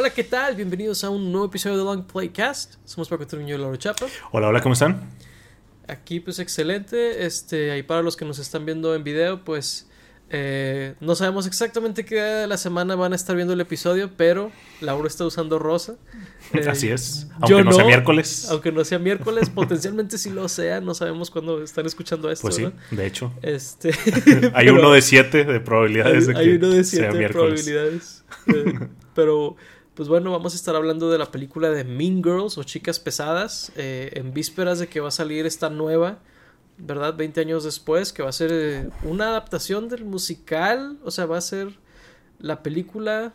Hola, ¿qué tal? Bienvenidos a un nuevo episodio de Long Playcast. Somos Paco Truño y Laura Chapa. Hola, hola, ¿cómo están? Aquí, pues excelente. Este, ahí para los que nos están viendo en video, pues eh, no sabemos exactamente qué día de la semana van a estar viendo el episodio, pero Laura está usando rosa. Eh, Así es. Aunque no, sea miércoles. Aunque no sea miércoles, potencialmente si lo sea, no sabemos cuándo están escuchando esto. Pues sí, de hecho. Este, hay uno de siete de probabilidades hay, de que hay uno de sea siete miércoles. probabilidades. Eh, pero, pues bueno, vamos a estar hablando de la película de Mean Girls o Chicas Pesadas eh, en vísperas de que va a salir esta nueva. ¿verdad? 20 años después, que va a ser eh, una adaptación del musical, o sea, va a ser la película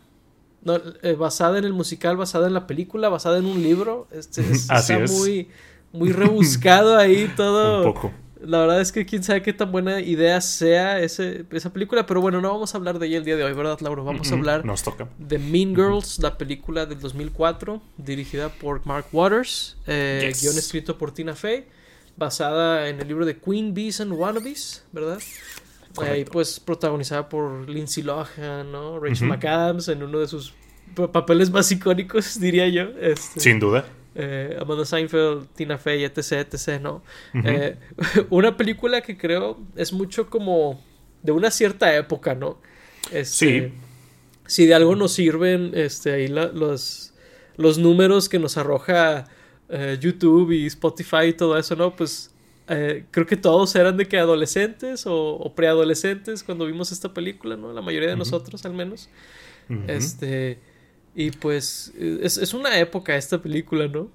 no, eh, basada en el musical, basada en la película, basada en un libro. Este, es- Así está es. muy, muy rebuscado ahí todo. Un poco. La verdad es que quién sabe qué tan buena idea sea ese, esa película, pero bueno, no vamos a hablar de ella el día de hoy, ¿verdad, Laura? Vamos a hablar Nos toca. de Mean Girls, la película del 2004, dirigida por Mark Waters, eh, Yes. guion escrito por Tina Fey, basada en el libro de Queen Bees and Wannabes, ¿verdad? Correcto. Ahí pues protagonizada por Lindsay Lohan, ¿no? Rachel. McAdams en uno de sus pa- papeles más icónicos, diría yo. Este, Sin duda. Eh, Amanda Seinfeld, Tina Fey, etc, etc, ¿no? Eh, una película que creo es mucho como de una cierta época, ¿no? Este, Sí. Si de algo nos sirven este, ahí la- los, los números que nos arroja eh, YouTube y Spotify y todo eso, ¿no? Pues eh, creo que todos eran de que adolescentes o, o preadolescentes cuando vimos esta película, ¿no? La mayoría de nosotros al menos. Este... Y pues eh, es, es una época esta película, ¿no?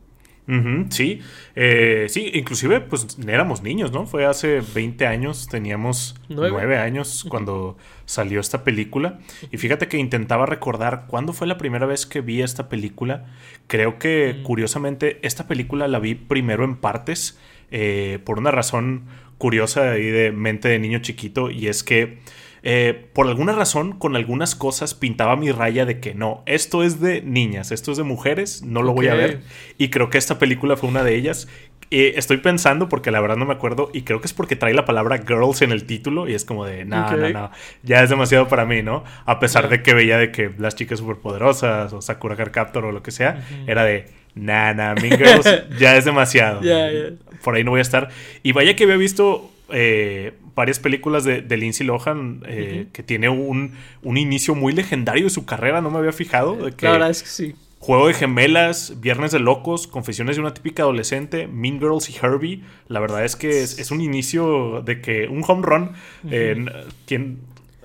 Sí, Eh, sí, inclusive pues éramos niños, ¿no? Fue hace 20 años, teníamos Nueve. 9 años cuando salió esta película. Y fíjate que intentaba recordar cuándo fue la primera vez que vi esta película. Creo que Mm. curiosamente esta película la vi primero en partes eh, por una razón curiosa ahí de mente de niño chiquito y es que... eh, por alguna razón, con algunas cosas pintaba mi raya de que no, esto es de niñas, esto es de mujeres, no lo voy a ver. Y creo que esta película fue una de ellas. Eh, estoy pensando, porque la verdad no me acuerdo, y creo que es porque trae la palabra girls en el título, y es como de, no, Ok. no, no, ya es demasiado para mí, ¿no? A pesar de que veía de que las chicas superpoderosas, o Sakura Card Captor, o lo que sea, era de, nah, nah, Mean Girls ya es demasiado. Ya, ya. Por ahí no voy a estar. Y vaya que había visto eh, varias películas de, de Lindsay Lohan, eh, que tiene un, un inicio muy legendario de su carrera, no me había fijado. De que, La verdad es que sí. Juego de Gemelas, Viernes de Locos, Confesiones de una típica adolescente, Mean Girls y Herbie. La verdad es que es, es un inicio de que un home run. eh, quien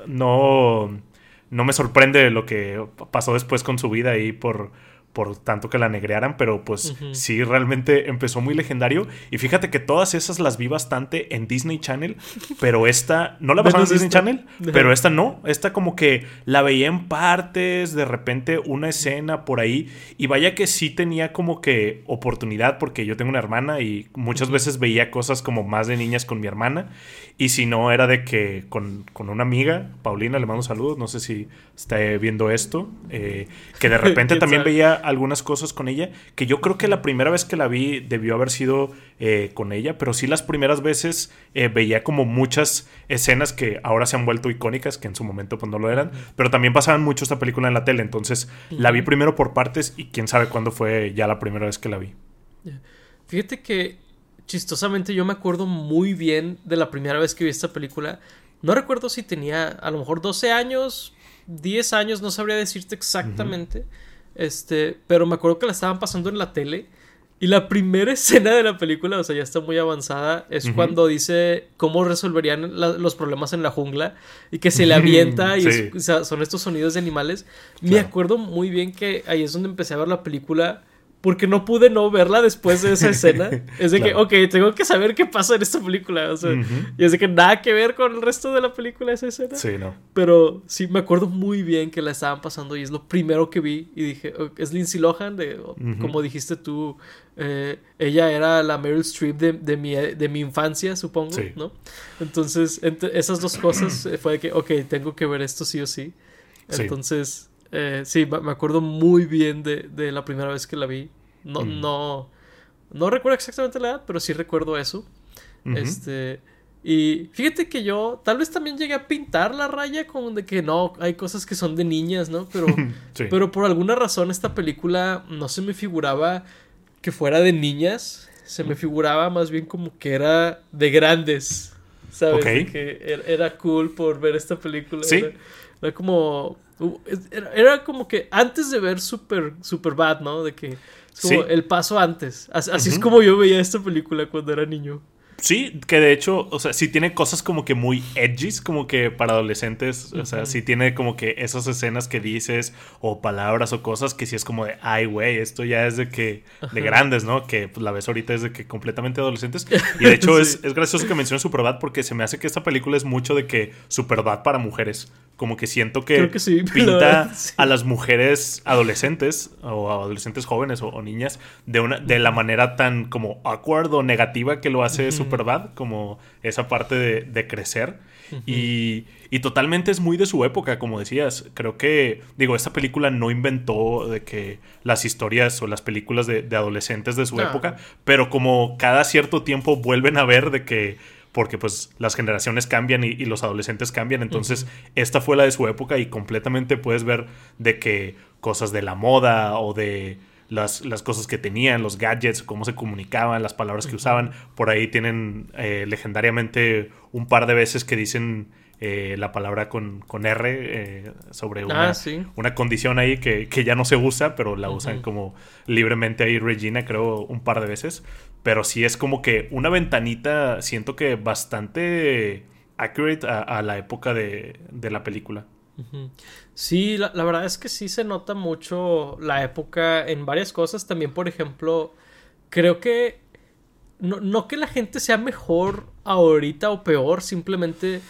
no, no me sorprende lo que pasó después con su vida ahí por, por tanto que la negrearan, pero pues sí, realmente empezó muy legendario. Y fíjate que todas esas las vi bastante en Disney Channel, pero esta no la pasaron en Disney. Channel, pero esta no. Esta como que la veía en partes, de repente una escena por ahí. Y vaya que sí tenía como que oportunidad, porque yo tengo una hermana y muchas veces veía cosas como más de niñas con mi hermana. Y si no, era de que con, con una amiga, Paulina, le mando saludos, no sé si está viendo esto, eh, que de repente ¿Quién también sabe? veía algunas cosas con ella, que yo creo que la primera vez que la vi debió haber sido eh, con ella, pero sí las primeras veces eh, veía como muchas escenas que ahora se han vuelto icónicas, que en su momento pues no lo eran, pero también pasaban mucho esta película en la tele, entonces la vi primero por partes y quién sabe cuándo fue ya la primera vez que la vi. Fíjate que chistosamente yo me acuerdo muy bien de la primera vez que vi esta película. No recuerdo si tenía a lo mejor 12 años, 10 años, no sabría decirte exactamente. Este, pero me acuerdo que la estaban pasando en la tele. Y la primera escena de la película, o sea, ya está muy avanzada, es cuando dice cómo resolverían la- los problemas en la jungla y que se le avienta y Sí. es- o sea, son estos sonidos de animales. Me acuerdo muy bien que ahí es donde empecé a ver la película porque no pude no verla después de esa escena. Es de Claro. que, ok, tengo que saber qué pasa en esta película. O sea, Ujú. y es de que nada que ver con el resto de la película esa escena. Sí, no. Pero sí, me acuerdo muy bien que la estaban pasando y es lo primero que vi. Y dije, "Ok, es Lindsay Lohan, de, como dijiste tú, eh, ella era la Meryl Streep de, de mi, de mi infancia, supongo, Sí. ¿no? Entonces, entre esas dos cosas eh, fue de que, ok, tengo que ver esto sí o sí. Sí. Eh, sí, me acuerdo muy bien de, de la primera vez que la vi. No, Mm. no, no recuerdo exactamente la edad, pero sí recuerdo eso. Este. Y fíjate que yo tal vez también llegué a pintar la raya con de que no, hay cosas que son de niñas, ¿no? Pero, pero por alguna razón esta película no se me figuraba que fuera de niñas, se me figuraba más bien como que era de grandes, ¿sabes? Que er, era, cool por ver esta película. Sí. Era, como... Era, como que antes de ver Super, super Bad, ¿no? De que... Es como el paso antes. Así, es como yo veía esta película cuando era niño. Sí, que de hecho, o sea, sí tiene cosas como que muy edgys, como que para adolescentes. O sea, sí tiene como que esas escenas que dices, o palabras o cosas que sí es como de, ay, güey, esto ya es de que, de grandes, ¿no? Que pues, la ves ahorita es de que completamente adolescentes. Y de hecho es, es gracioso que menciones Superbad porque se me hace que esta película es mucho de que Superbad para mujeres. Como que siento que, pinta a las mujeres adolescentes o adolescentes jóvenes o, niñas de una de la manera tan como awkward o negativa que lo hace Superbad, como esa parte de, crecer. y, y, totalmente es muy de su época, como decías. Creo que, digo, esta película no inventó de que las historias o las películas de, adolescentes de su época, pero como cada cierto tiempo vuelven a ver de que porque pues las generaciones cambian y, los adolescentes cambian. Entonces, esta fue la de su época y completamente puedes ver de que cosas de la moda o de las, las cosas que tenían, los gadgets, cómo se comunicaban, las palabras que usaban. Por ahí tienen eh, legendariamente un par de veces que dicen eh, la palabra con, con R eh, sobre ah, una, una, condición ahí que, ya no se usa, pero la usan como libremente ahí Regina, creo, un par de veces. Pero sí es como que una ventanita, siento que bastante accurate a, la época de, la película. Sí, la, verdad es que sí se nota mucho la época en varias cosas. También, por ejemplo, creo que no, no, que la gente sea mejor ahorita o peor, simplemente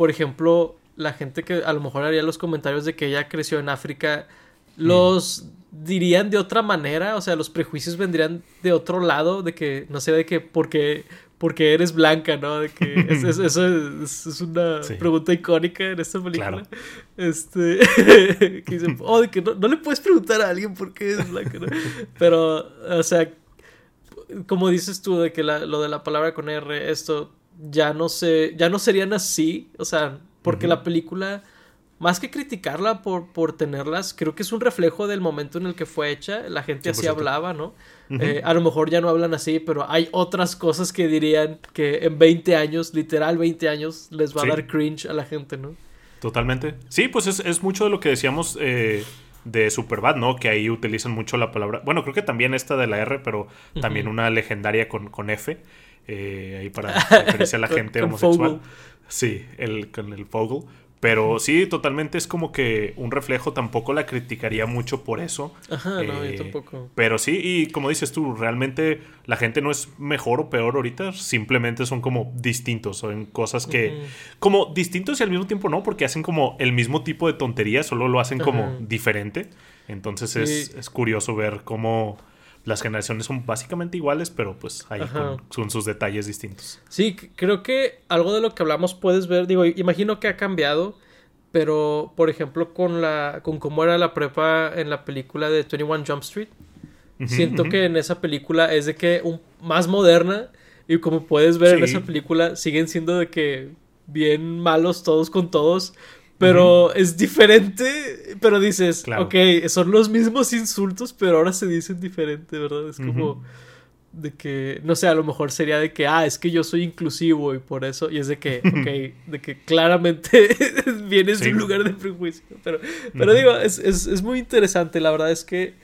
por ejemplo, la gente que a lo mejor haría los comentarios de que ella creció en África, los dirían de otra manera, o sea, los prejuicios vendrían de otro lado, de que, no sé, de que porque, porque eres blanca, ¿no? De que eso es, una pregunta icónica en esta película. Este, que dicen, oh, de que no, le puedes preguntar a alguien por qué es blanca, ¿no? Pero, o sea, como dices tú, de que lo de la palabra con R, esto ya no sé, ya no serían así, o sea, porque la película, más que criticarla por, por tenerlas, creo que es un reflejo del momento en el que fue hecha, la gente así hablaba, ¿no? Eh, a lo mejor ya no hablan así, pero hay otras cosas que dirían que en 20 años, literal 20 años, les va a dar cringe a la gente, ¿no? Totalmente. Sí, pues es, mucho de lo que decíamos eh, de Superbad, ¿no? Que ahí utilizan mucho la palabra. Bueno, creo que también esta de la R, pero también una legendaria con, con F. Eh, ahí para referirse a la gente homosexual. Sí, el, con el Fogel. Pero sí, totalmente es como que un reflejo, tampoco la criticaría mucho por eso. Ajá, no, yo eh, tampoco. Pero sí, y como dices tú, realmente la gente no es mejor o peor ahorita, simplemente son como distintos, son cosas que... Como distintos y al mismo tiempo no, porque hacen como el mismo tipo de tontería, solo lo hacen como diferente. Entonces es, es curioso ver cómo las generaciones son básicamente iguales, pero pues ahí con, sus detalles distintos. Sí, creo que algo de lo que hablamos puedes ver, digo, imagino que ha cambiado, pero por ejemplo con la con cómo era la prepa en la película de 21 Jump Street, siento que en esa película es de que un, más moderna y como puedes ver en esa película siguen siendo de que bien malos todos con todos, pero es diferente, pero dices, ok, son los mismos insultos, pero ahora se dicen diferente, ¿verdad? Es como de que, no sé, a lo mejor sería de que, ah, es que yo soy inclusivo y por eso, y es de que, ok, de que claramente vienes de un lugar de prejuicio, pero, pero digo, es, es, es muy interesante, la verdad es que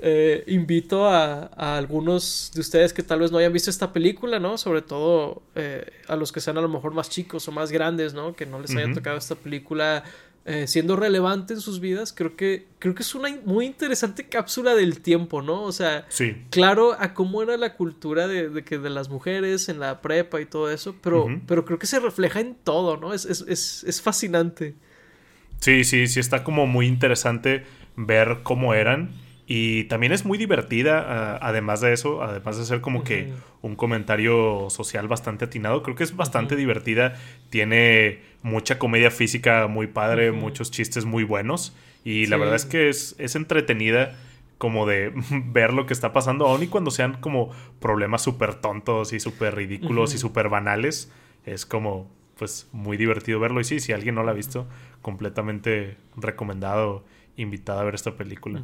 eh, invito a, algunos de ustedes que tal vez no hayan visto esta película, ¿no? Sobre todo eh, a los que sean a lo mejor más chicos o más grandes, ¿no? Que no les haya tocado esta película eh, siendo relevante en sus vidas. Creo que, creo que es una muy interesante cápsula del tiempo, ¿no? O sea, claro a cómo era la cultura de, que de las mujeres en la prepa y todo eso, pero, pero creo que se refleja en todo, ¿no? Es, es, es, es fascinante. Sí, sí, sí, está como muy interesante ver cómo eran y también es muy divertida, además de eso, además de ser como que un comentario social bastante atinado, creo que es bastante divertida, tiene mucha comedia física muy padre, muchos chistes muy buenos. Y la verdad es que es, es entretenida como de ver lo que está pasando, aun y cuando sean como problemas súper tontos y súper ridículos y súper banales. es como, pues, muy divertido verlo. Y sí, si alguien no lo ha visto, completamente recomendado, invitado a ver esta película.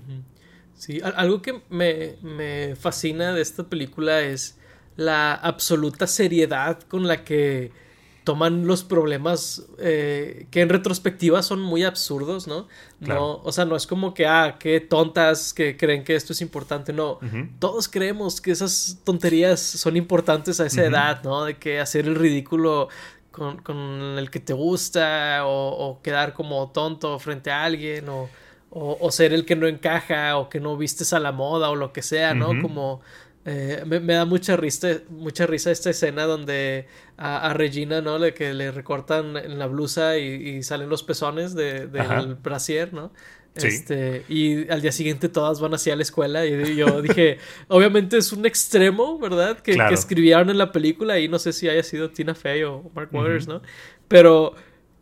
Sí, algo que me, me fascina de esta película es la absoluta seriedad con la que toman los problemas eh, que en retrospectiva son muy absurdos, ¿no? No, o sea, no es como que, ah, qué tontas que creen que esto es importante, no. Todos creemos que esas tonterías son importantes a esa edad, ¿no? De que hacer el ridículo con, con el que te gusta o, quedar como tonto frente a alguien o, o, ser el que no encaja o que no vistes a la moda o lo que sea, ¿no? Como eh, me, da mucha risa, mucha risa esta escena donde a, Regina, ¿no? Le, que le recortan en la blusa y, salen los pezones de, del brasier, ¿no? Este, y al día siguiente todas van hacia la escuela y yo dije, obviamente es un extremo, ¿verdad? Que, escribieron en la película y no sé si haya sido Tina Fey o Mark Waters, ¿no? Pero,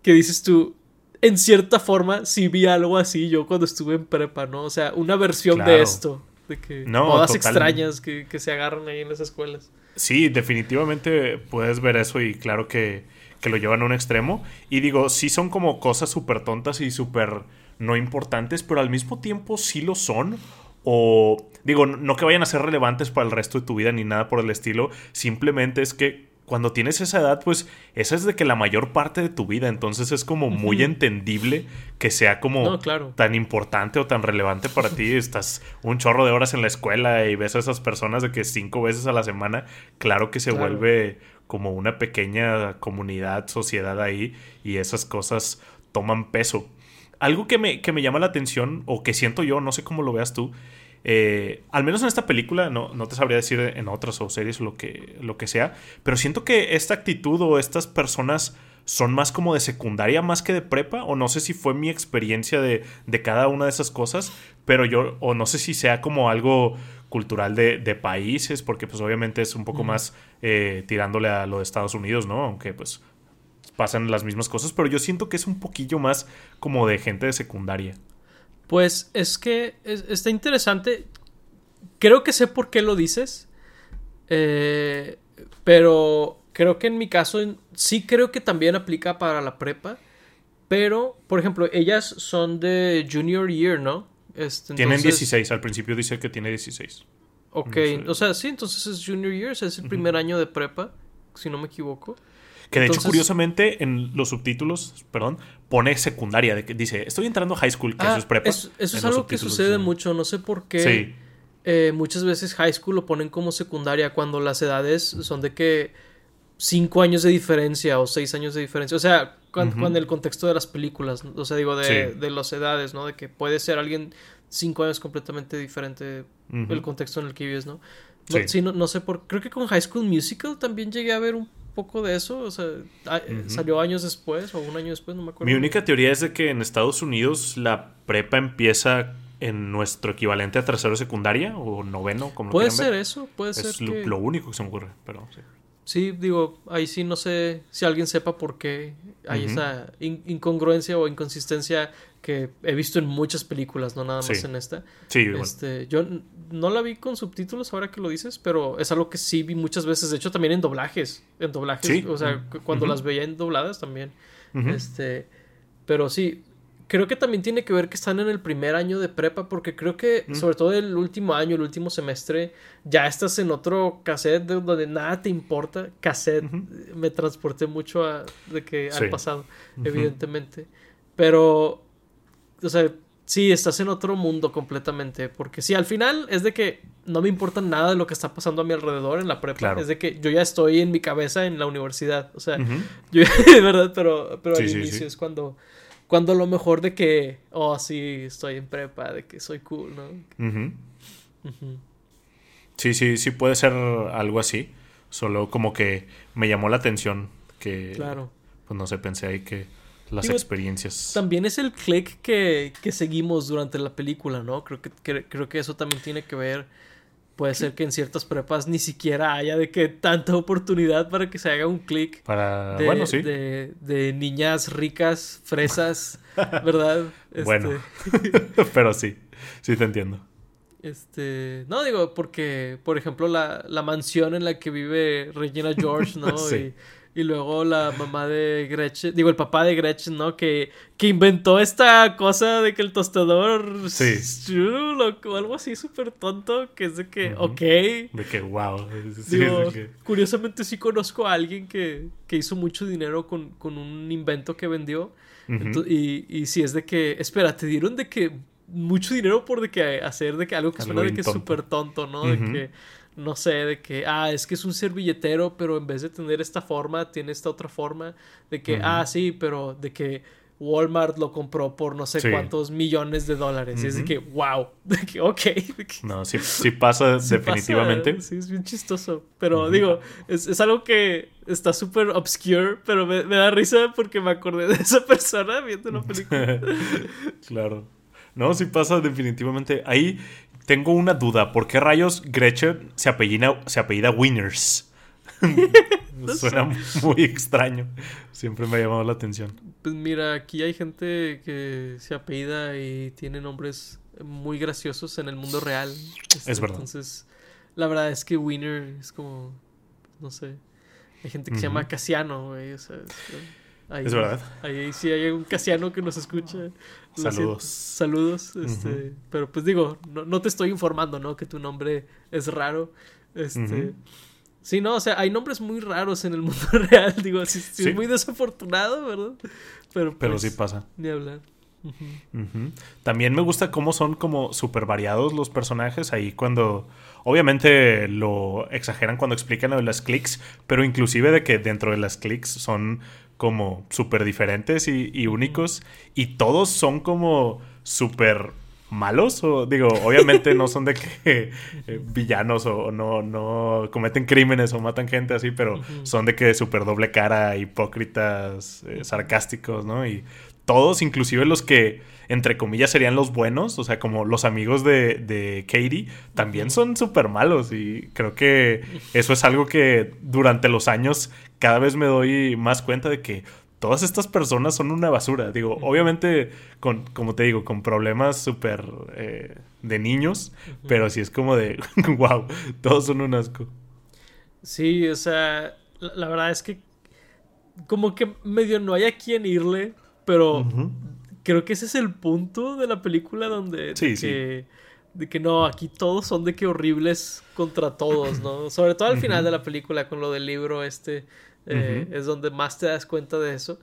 ¿qué dices tú? En cierta forma, sí vi algo así yo cuando estuve en prepa, ¿no? O sea, una versión de esto de que modas extrañas que, se agarran ahí en las escuelas. Sí, definitivamente puedes ver eso y claro que, que lo llevan a un extremo. Y digo, sí son como cosas súper tontas y súper no importantes, pero al mismo tiempo sí lo son. O digo, no que vayan a ser relevantes para el resto de tu vida ni nada por el estilo. Simplemente es que cuando tienes esa edad, pues esa es de que la mayor parte de tu vida, entonces es como muy entendible que sea como tan importante o tan relevante para ti. Estás un chorro de horas en la escuela y ves a esas personas de que cinco veces a la semana, claro que se vuelve como una pequeña comunidad, sociedad ahí y esas cosas toman peso. Algo que me, que me llama la atención o que siento yo, no sé cómo lo veas tú, eh, al menos en esta película, no, no, te sabría decir en otras o series lo que, lo que sea, pero siento que esta actitud o estas personas son más como de secundaria más que de prepa, o no sé si fue mi experiencia de, de cada una de esas cosas, pero yo, o no sé si sea como algo cultural de, de países, porque pues obviamente es un poco más eh, tirándole a lo de Estados Unidos, ¿no? Aunque pues pasan las mismas cosas, pero yo siento que es un poquillo más como de gente de secundaria. Pues es que está interesante. Creo que sé por qué lo dices. Eh, pero creo que en mi caso sí creo que también aplica para la prepa. Pero, por ejemplo, ellas son de junior year, ¿no? Este, Tienen 16, al principio dice que tiene 16. Ok, o sea, sí, entonces es junior year, es el primer año de prepa, si no me equivoco. Que de hecho, curiosamente, en los subtítulos, perdón, pone secundaria. De que dice, estoy entrando a high school, que eso es prepa. Eso, es algo que sucede mucho, no sé por qué. Sí. Eh, muchas veces high school lo ponen como secundaria cuando las edades son de que cinco años de diferencia o seis años de diferencia. O sea, cuando, el contexto de las películas, o sea, digo, de, de las edades, ¿no? De que puede ser alguien cinco años completamente diferente el contexto en el que vives, ¿no? No, sí. no, no, sé por... Creo que con High School Musical también llegué a ver un poco de eso? O sea, ¿salió años después o un año después? No me acuerdo. Mi única teoría es de que en Estados Unidos la prepa empieza en nuestro equivalente a tercero secundaria o noveno, como Puede ser eso, puede ser. Es lo, único que se me ocurre, pero sí. Sí, digo, ahí sí no sé si alguien sepa por qué hay esa incongruencia o inconsistencia que he visto en muchas películas, no nada más en esta. Sí, este, Yo no la vi con subtítulos ahora que lo dices, pero es algo que sí vi muchas veces, de hecho también en doblajes, en doblajes, o sea, cuando las veía en dobladas también. Este, pero sí, creo que también tiene que ver que están en el primer año de prepa, porque creo que, sobre todo el último año, el último semestre, ya estás en otro cassette donde nada te importa. Cassette, me transporté mucho a, de que al pasado, evidentemente. Pero, o sea, sí, estás en otro mundo completamente. Porque sí, al final es de que no me importa nada de lo que está pasando a mi alrededor en la prepa. Es de que yo ya estoy en mi cabeza en la universidad. O sea, yo, verdad, pero, pero al inicio es cuando cuando lo mejor de que, oh, sí, estoy en prepa, de que soy cool, ¿no? Sí, sí, sí puede ser algo así. Solo como que me llamó la atención que... Claro. Pues no sé, pensé ahí que las experiencias. También es el click que, que, seguimos durante la película, ¿no? Creo que, creo que eso también tiene que ver Puede ser que en ciertas prepas ni siquiera haya de que tanta oportunidad para que se haga un clic. Para. bueno, sí. De, niñas ricas, fresas, ¿verdad? Bueno. Este, pero sí, sí te entiendo. Este. No, digo, porque, por ejemplo, la, la mansión en la que vive Regina George, ¿no? Y Y luego la mamá de Gretchen, digo, el papá de Gretchen, ¿no? Que, que inventó esta cosa de que el tostador. Sí. O algo así súper tonto, que es de que, ok. De que, wow. digo, Curiosamente sí conozco a alguien que, que hizo mucho dinero con, con un invento que vendió. y, y si es de que, espera, te dieron de que mucho dinero por de que hacer de que algo que suena de que es súper tonto, ¿no? De que no sé, de que, ah, es que es un servilletero, pero en vez de tener esta forma, tiene esta otra forma. De que, ah, sí, pero de que Walmart lo compró por no sé cuántos millones de dólares. Y es de que, wow, de que, ok. No, sí, sí pasa definitivamente. sí, es bien chistoso. Pero digo, es, es, algo que está súper obscure, pero me, me da risa porque me acordé de esa persona viendo la película. claro. No, sí pasa definitivamente. Ahí tengo una duda. ¿Por qué rayos Gretchen se apellida, se apellida Winners? Suena muy extraño. Siempre me ha llamado la atención. Pues mira, aquí hay gente que se apellida y tiene nombres muy graciosos en el mundo real. es verdad. Entonces, la verdad es que Winner es como, no sé. Hay gente que se llama Casiano, güey. O sea, es verdad. Ahí sí hay un casiano que nos escucha. Saludos. Saludos. Este, Pero pues digo, no, te estoy informando, ¿no? Que tu nombre es raro. Este. Sí, no, o sea, hay nombres muy raros en el mundo real. Digo, sí, es muy desafortunado, ¿verdad? Pero, Pero sí pues, pasa. Ni hablar. También me gusta cómo son como súper variados los personajes. Ahí cuando obviamente lo exageran cuando explican lo de las clics, pero inclusive de que dentro de las clics son como súper diferentes y, únicos. Y todos son como súper malos o digo obviamente no son de que eh, villanos o no no cometen crímenes o matan gente así pero son de que súper doble cara hipócritas eh, sarcásticos no y todos inclusive los que entre comillas serían los buenos o sea como los amigos de, de Katie también son súper malos y creo que eso es algo que durante los años cada vez me doy más cuenta de que todas estas personas son una basura. Digo, obviamente, con, como te digo, con problemas súper eh, de niños, pero sí es como de, wow, todos son un asco. Sí, o sea, la, verdad es que como que medio no hay a quien irle, pero creo que ese es el punto de la película donde... Sí, sí de que no, aquí todos son de que horribles contra todos, ¿no? Sobre todo al final de la película con lo del libro este, eh, es donde más te das cuenta de eso.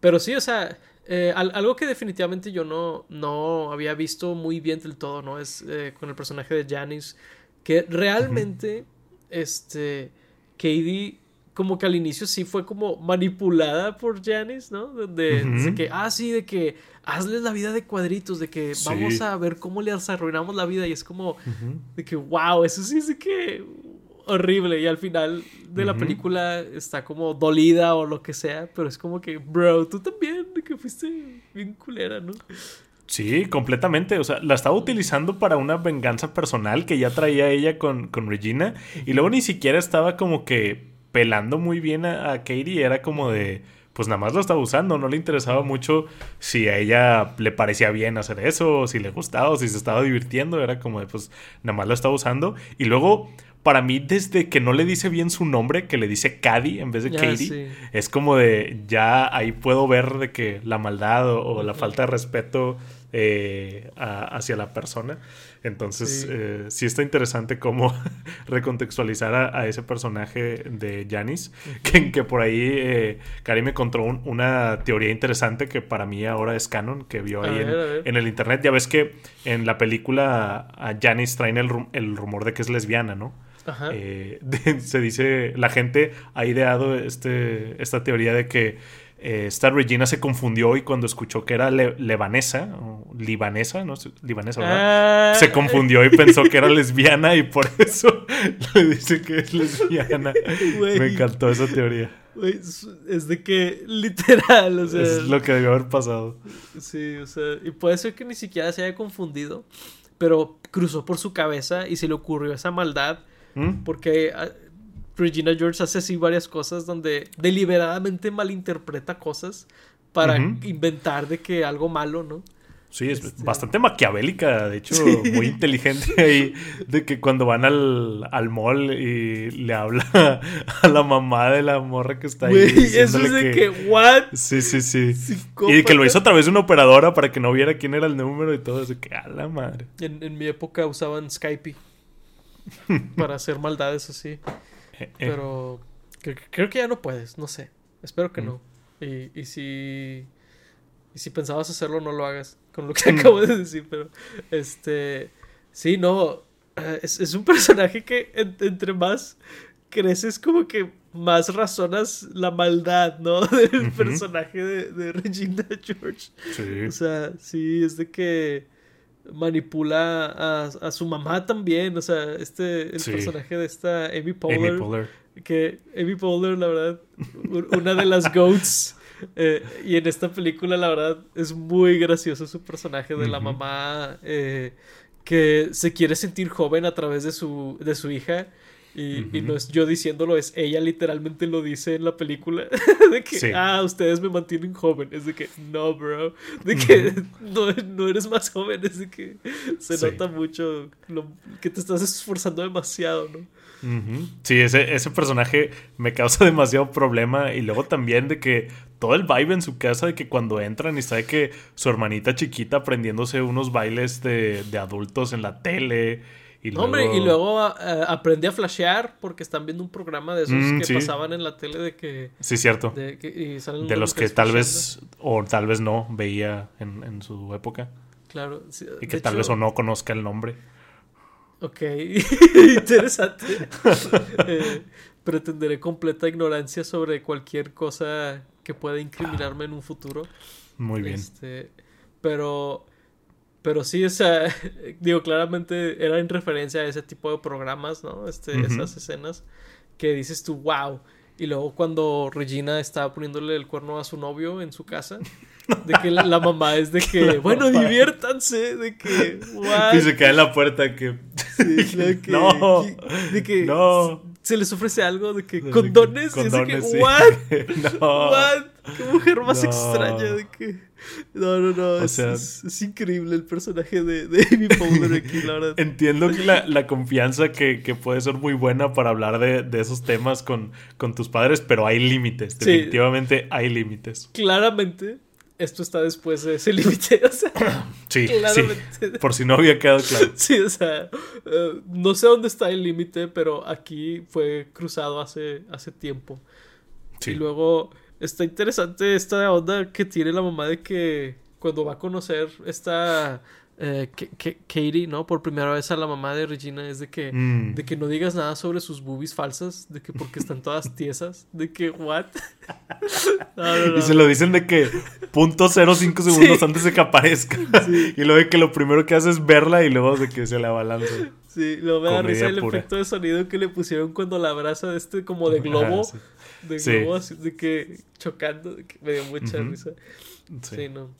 Pero sí, o sea, eh, algo que definitivamente yo no, no había visto muy bien del todo, ¿no? Es eh, con el personaje de Janice, que realmente, este, Katie como que al inicio sí fue como manipulada por Janice, ¿no? De, que, ah, sí, de que hazles la vida de cuadritos, de que vamos a ver cómo les arruinamos la vida y es como, de que, wow, eso sí es de que horrible y al final de la película está como dolida o lo que sea, pero es como que, bro, tú también, de que fuiste bien culera, ¿no? Sí, completamente. O sea, la estaba utilizando para una venganza personal que ya traía ella con, con Regina. Y luego ni siquiera estaba como que pelando muy bien a, Katie. Era como de, pues nada más lo estaba usando. No le interesaba mucho si a ella le parecía bien hacer eso, o si le gustaba, o si se estaba divirtiendo. Era como de, pues nada más lo estaba usando. Y luego para mí, desde que no le dice bien su nombre, que le dice Caddy en vez de Katie, es como de ya ahí puedo ver de que la maldad o, la falta de respeto eh, hacia la persona. Entonces, sí. Eh, sí, está interesante cómo recontextualizar a, ese personaje de Janis, que, que, por ahí eh, Karim me contó una teoría interesante que para mí ahora es canon, que vio ahí en, el internet. Ya ves que en la película a Janis traen el, el rumor de que es lesbiana, ¿no? Eh, se dice, la gente ha ideado este, esta teoría de que eh, esta Regina se confundió y cuando escuchó que era lebanesa, o libanesa, no libanesa, ¿verdad? Ah. Se confundió y pensó que era lesbiana y por eso le dice que es lesbiana. Me encantó esa teoría. es de que literal, o sea. Es lo que debió haber pasado. Sí, o sea, y puede ser que ni siquiera se haya confundido, pero cruzó por su cabeza y se le ocurrió esa maldad ¿Mm? Porque ah, Regina George hace así varias cosas donde deliberadamente malinterpreta cosas para inventar de que algo malo, ¿no? Sí, es Este- bastante maquiavélica, de hecho, muy inteligente ahí, de que cuando van al, al mall y le habla a la mamá de la morra que está ahí. Güey, eso es de que, what? Sí, sí, sí. Psicópata. Y que lo hizo a través de una operadora para que no viera quién era el número y todo eso. Que a la madre. En, en mi época usaban Skype para hacer maldades así. Pero cre- creo que ya no puedes, no sé. Espero que Mm. no. Y, y si. Y si pensabas hacerlo, no lo hagas. Con lo que acabo de decir, pero. Este. Sí, no. eh, Es, es un personaje que en- entre más creces, como que más razonas la maldad, ¿no? Del personaje de, de Regina George. Sí. O sea, sí, es de que manipula a, a su mamá también. O sea, este, el Sí. personaje de esta Amy Poehler. Amy Poehler. Que Amy Poehler, la verdad, una de las GOATs. eh, y en esta película, la verdad, es muy gracioso su personaje de la mamá eh, que se quiere sentir joven a través de su, de su hija. Y, y no es yo diciéndolo, es ella literalmente lo dice en la película. de que, Sí. ah, ustedes me mantienen joven. Es de que, no, bro. De que no, no eres más joven. Es de que se Sí. nota mucho lo- que te estás esforzando demasiado, ¿no? Sí, ese, ese personaje me causa demasiado problema. Y luego también de que todo el vibe en su casa, de que cuando entran y sabe que su hermanita chiquita aprendiéndose unos bailes de, de adultos en la tele. Y No, hombre, y luego eh, aprendí a flashear porque están viendo un programa de esos Mm, que sí. pasaban en la tele de que... Sí, cierto. De, que- y salen De los que tal vez, o tal vez no, veía en, en su época. Claro. sí, Y que tal hecho- vez o no conozca el nombre. Ok, interesante. Eh, pretenderé completa ignorancia sobre cualquier cosa que pueda incriminarme en un futuro. Muy bien. Este, pero, pero sí, o sea, digo, claramente era en referencia a ese tipo de programas, ¿no? Este. Esas escenas que dices tú, wow. Y luego cuando Regina estaba poniéndole el cuerno a su novio en su casa, de que la, la mamá es de que, bueno, diviértanse, de que, what? Y se cae en la puerta que... Sí, de que, No, de que no. se les ofrece algo de que condones, y es de que, sí. what? no. What? Qué mujer más No. extraña de que. No, no, no. Es, sea- es- es increíble el personaje de, de Amy Poehler aquí, la verdad. Entiendo que la, la confianza que, que puede ser muy buena para hablar de, de esos temas con, con tus padres, pero hay límites. Sí. Definitivamente hay límites. Claramente, esto está después de ese límite. O sea, Sí, claramente. sí. Por si no había quedado claro. Sí, o sea, eh, no sé dónde está el límite, pero aquí fue cruzado hace, hace tiempo. Sí. Y luego está interesante esta onda que tiene la mamá de que cuando va a conocer esta eh, K- K- Katie, ¿no? Por primera vez a la mamá de Regina es de que, Mm. de que no digas nada sobre sus boobies falsas, de que porque están todas tiesas, de que, ¿what? No, no, no. Y se lo dicen de que punto 05 segundos Sí. antes de que aparezca. Sí. Y luego de que lo primero que hace es verla y luego de que se la abalanza. Sí, luego me da risa el pura. efecto de sonido que le pusieron cuando la abraza de este como de globo, Ah, sí. De Sí. globo así, de que chocando, de que me dio mucha risa. Sí. Sí, no.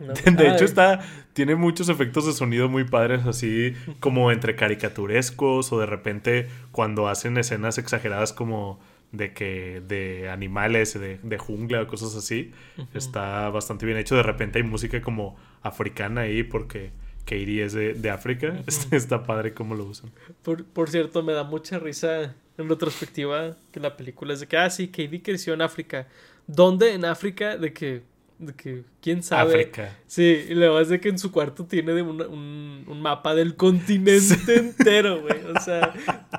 No. De hecho, está. Tiene muchos efectos de sonido muy padres, así como entre caricaturescos, o de repente cuando hacen escenas exageradas como de que. de animales, de, de jungla o cosas así. Está bastante bien hecho. De repente hay música como africana ahí, porque Katie es de, de África. Ujú. Está padre cómo lo usan. Por, por cierto, me da mucha risa en retrospectiva que la película es de que, ah, sí, Katie creció en África. ¿Dónde en África? De que, de que, ¿quién sabe? África. Sí, y luego es de que en su cuarto tiene de una- un, un mapa del continente entero, güey. O sea,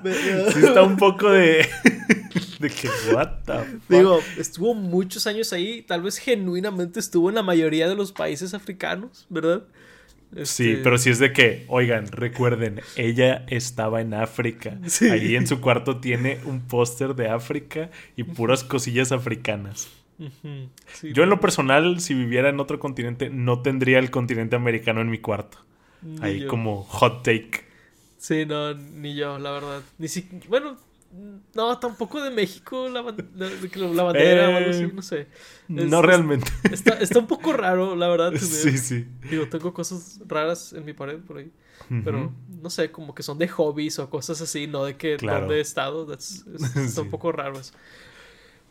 Sí, está un poco de. de que, what the fuck? Digo, estuvo muchos años ahí, tal vez genuinamente estuvo en la mayoría de los países africanos, ¿verdad? Sí, Este, pero si es de que, oigan, recuerden, ella estaba en África. Sí. Ahí en su cuarto tiene un póster de África y puras cosillas africanas. sí, Yo en lo personal, si viviera en otro continente, no tendría el continente americano en mi cuarto. Ahí yo. como hot take. Sí, no, ni yo, la verdad. Ni si... Bueno, no, tampoco de México, la, la, la bandera o algo así, Eh, no sé. no es- realmente. Está, está un poco raro, la verdad. sí, sí. Digo, tengo cosas raras en mi pared por ahí. Pero no sé, como que son de hobbies o cosas así, no de que Claro. he estado. That's- es- está un poco raro eso.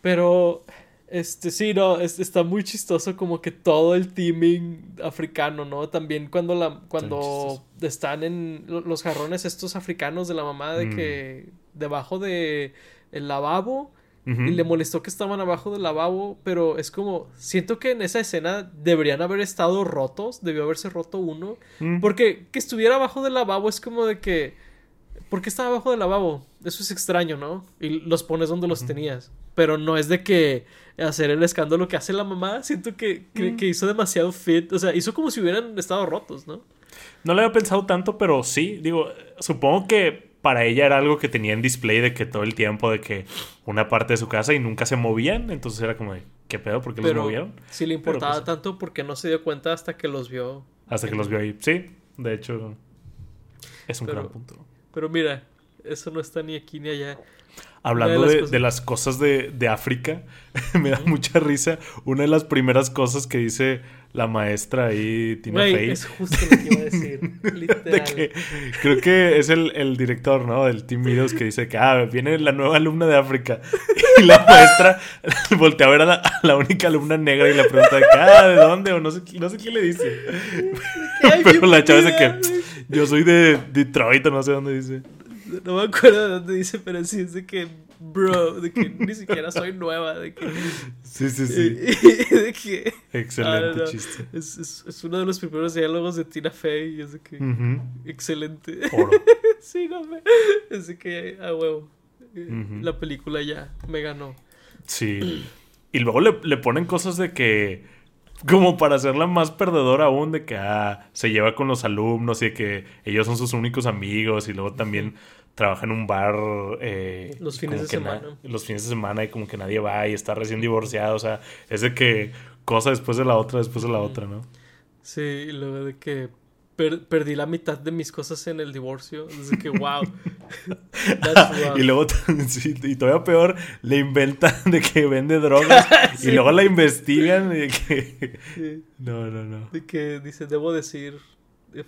Pero Este, sí, no, es- está muy chistoso como que todo el teaming africano, ¿no? También cuando la, cuando están en lo- los jarrones estos africanos de la mamá de Mm. que debajo de el lavabo y le molestó que estaban abajo del lavabo, pero es como, siento que en esa escena deberían haber estado rotos, debió haberse roto uno, Mm. porque que estuviera abajo del lavabo es como de que, ¿por qué estaba abajo del lavabo? Eso es extraño, ¿no? Y los pones donde los tenías, pero no es de que hacer el escándalo que hace la mamá, siento que, que, Mm. que hizo demasiado fit, o sea, hizo como si hubieran estado rotos, ¿no? No lo había pensado tanto, pero sí, digo, supongo que para ella era algo que tenía en display de que todo el tiempo, de que una parte de su casa y nunca se movían, entonces era como de, ¿qué pedo? ¿Por qué los Pero movieron? si le Pero, importaba pues, tanto porque no se dio cuenta hasta que los vio. Hasta que los vio ahí. Sí, de hecho, es un Pero- gran punto. Pero mira, eso no está ni aquí ni allá. Hablando de, las de las cosas de, de África, me da mucha risa. Una de las primeras cosas que dice la maestra ahí, Tina Güey, Fey, es justo lo que iba a decir. Literal. de que creo que es el, el director, ¿no? Del Team Videos que dice que, ah, viene la nueva alumna de África. Y la maestra voltea a ver a la, a la única alumna negra y le pregunta de que, ah, ¿de dónde? O no sé, no sé qué le dice. Pero la chava dice que yo soy de Detroit o no sé dónde dice. No me acuerdo de dónde dice, pero sí es de que, bro, de que ni siquiera soy nueva, de que... Sí, sí, sí. de que... Excelente Ah, no. chiste. Es, es, es uno de los primeros diálogos de Tina Fey y es de que... Excelente. Oro. sí, no me... Es de que, a huevo. eh. La película ya me ganó. Sí. Y luego le, le ponen cosas de que. Como para hacerla más perdedora aún, de que ah, se lleva con los alumnos y de que ellos son sus únicos amigos. Y luego también trabaja en un bar. eh, Los fines de semana. los fines de semana y como que nadie va y está recién divorciado. O sea, es de que cosa después de la otra, después de la otra, ¿no? Sí, y luego de que per- perdí la mitad de mis cosas en el divorcio. Es de que, wow. Y luego, y todavía peor, le inventan de que vende drogas Sí. y luego la investigan y de que... Sí. No, no, no. De que dice, debo decir,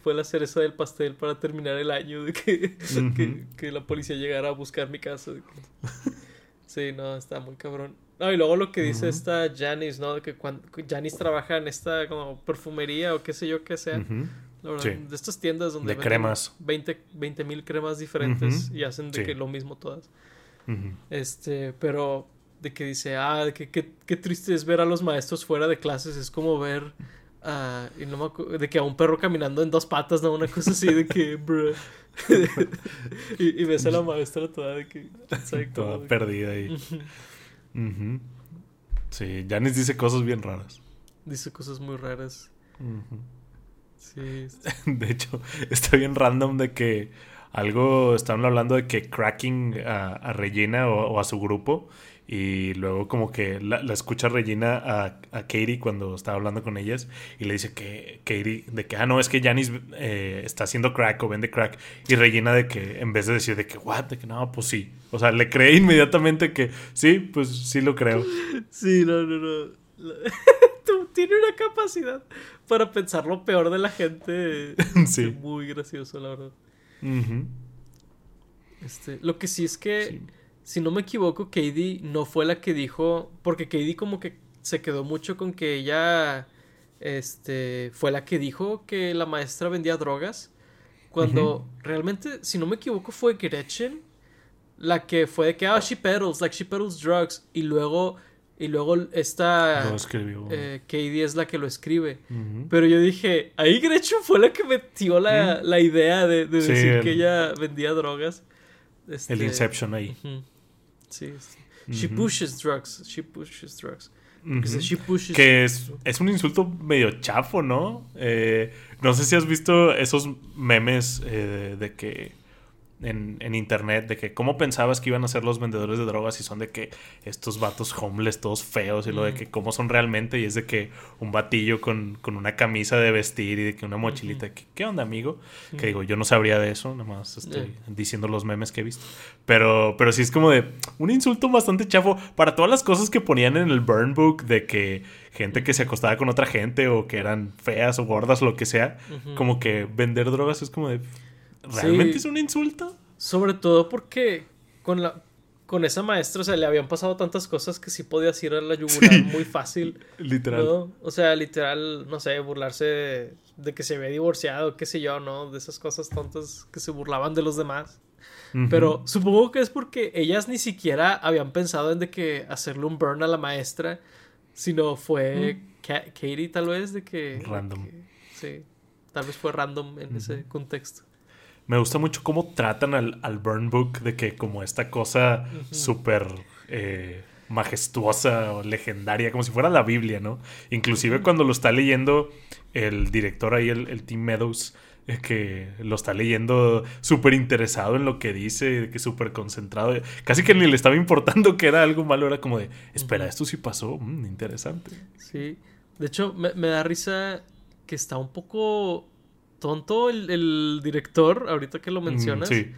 fue la cereza del pastel para terminar el año, de que, que, que la policía llegara a buscar mi casa. de que- Sí, no, está muy cabrón. No, y luego lo que dice esta Janice, ¿no? De que cuando Janice trabaja en esta como perfumería o qué sé yo qué sea. Ujú. La verdad, Sí. De estas tiendas donde De venden cremas. 20 mil cremas diferentes y hacen de Sí. que lo mismo todas. Este, pero de que dice, ah, de que qué qué triste es ver a los maestros fuera de clases, es como ver ah, y no me acu- de que a un perro caminando en dos patas, no, una cosa así de que, bro. y, y ves a la maestra toda de que. Toda perdida ahí. Ujú. Ujú. Sí, Janice dice cosas bien raras. Dice cosas muy raras. Sí. De hecho, está bien random de que algo, estaban hablando de que cracking a, a Regina o, o a su grupo y luego como que la, la escucha Regina a, a Katie cuando estaba hablando con ellas y le dice que Katie, de que, ah, no, es que Janice eh, está haciendo crack o vende crack y Regina de que en vez de decir de que, what, de que no, pues sí. O sea, le cree inmediatamente que sí, pues sí lo creo. Sí, no, no, no. Tiene una capacidad para pensar lo peor de la gente. Sí. Muy gracioso, la verdad. Este, lo que sí es que, Sí. si no me equivoco, Katie no fue la que dijo, porque Katie como que se quedó mucho con que ella, este, fue la que dijo que la maestra vendía drogas, cuando realmente, si no me equivoco, fue Gretchen la que fue de que, ah, she peddles, like she peddles drugs, y luego, y luego esta Lo escribió. eh, Katie es la que lo escribe. Pero yo dije, ahí Gretchen fue la que metió la, la idea de, de Sí, decir el- que ella vendía drogas. Este, El Inception ahí. Sí, sí. She pushes drugs. She pushes drugs. She pushes. Que es, es un insulto medio chafo, ¿no? Eh, no sé si has visto esos memes eh, de que en, en internet, de que cómo pensabas que iban a ser los vendedores de drogas y son de que estos vatos homeless, todos feos, y lo de que cómo son realmente, y es de que un batillo con, con una camisa de vestir y de que una mochilita, que, ¿qué onda, amigo? Que digo, yo no sabría de eso, nada más estoy Eh. diciendo los memes que he visto. Pero, pero sí es como de un insulto bastante chafo para todas las cosas que ponían en el burn book de que gente que se acostaba con otra gente o que eran feas o gordas o lo que sea. Ujú. Como que vender drogas es como de. ¿Realmente Sí. es un insulto? Sobre todo porque con la con esa maestra, o sea, le habían pasado tantas cosas que sí podías ir a la yugular muy fácil. Literal. ¿no? O sea, literal, no sé, burlarse de, que se había divorciado, qué sé yo, ¿no? De esas cosas tontas que se burlaban de los demás. Pero supongo que es porque ellas ni siquiera habían pensado en de que hacerle un burn a la maestra, sino fue Katie tal vez, de que... Random. sí, tal vez fue random en ese contexto. Me gusta mucho cómo tratan al, al Burn Book de que como esta cosa súper eh, majestuosa o legendaria, como si fuera la Biblia, ¿no? Inclusive cuando lo está leyendo el director ahí, el, el Tim Meadows, eh, que lo está leyendo súper interesado en lo que dice, que súper concentrado. Casi que ni le estaba importando que era algo malo, era como de, espera, esto sí pasó, mm, interesante. Sí, de hecho me, me da risa que está un poco tonto el, director, ahorita que lo mm, mencionas. sí.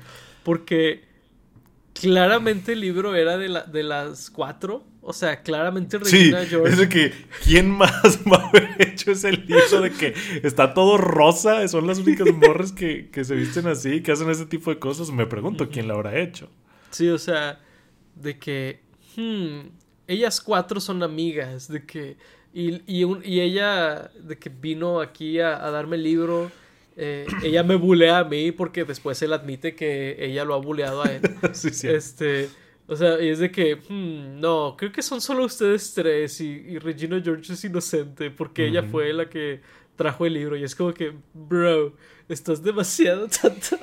Porque claramente el libro era de, la, de las cuatro. O sea, claramente Regina George. Es de que, ¿quién más va a haber hecho ese libro de que está todo rosa? Son las únicas morras que, que se visten así, que hacen ese tipo de cosas. Me pregunto quién lo habrá hecho. Sí, o sea, de que. Hmm, ellas cuatro son amigas. De que. Y, y, ella, de que vino aquí a, a darme el libro eh, ella me bulea a mí porque después él admite que ella lo ha buleado a él. sí, sí. Este, o sea, y es de que, hmm, no, creo que son solo ustedes tres y, Regina George es inocente porque ella fue la que trajo el libro y es como que, bro, estás demasiado tonto.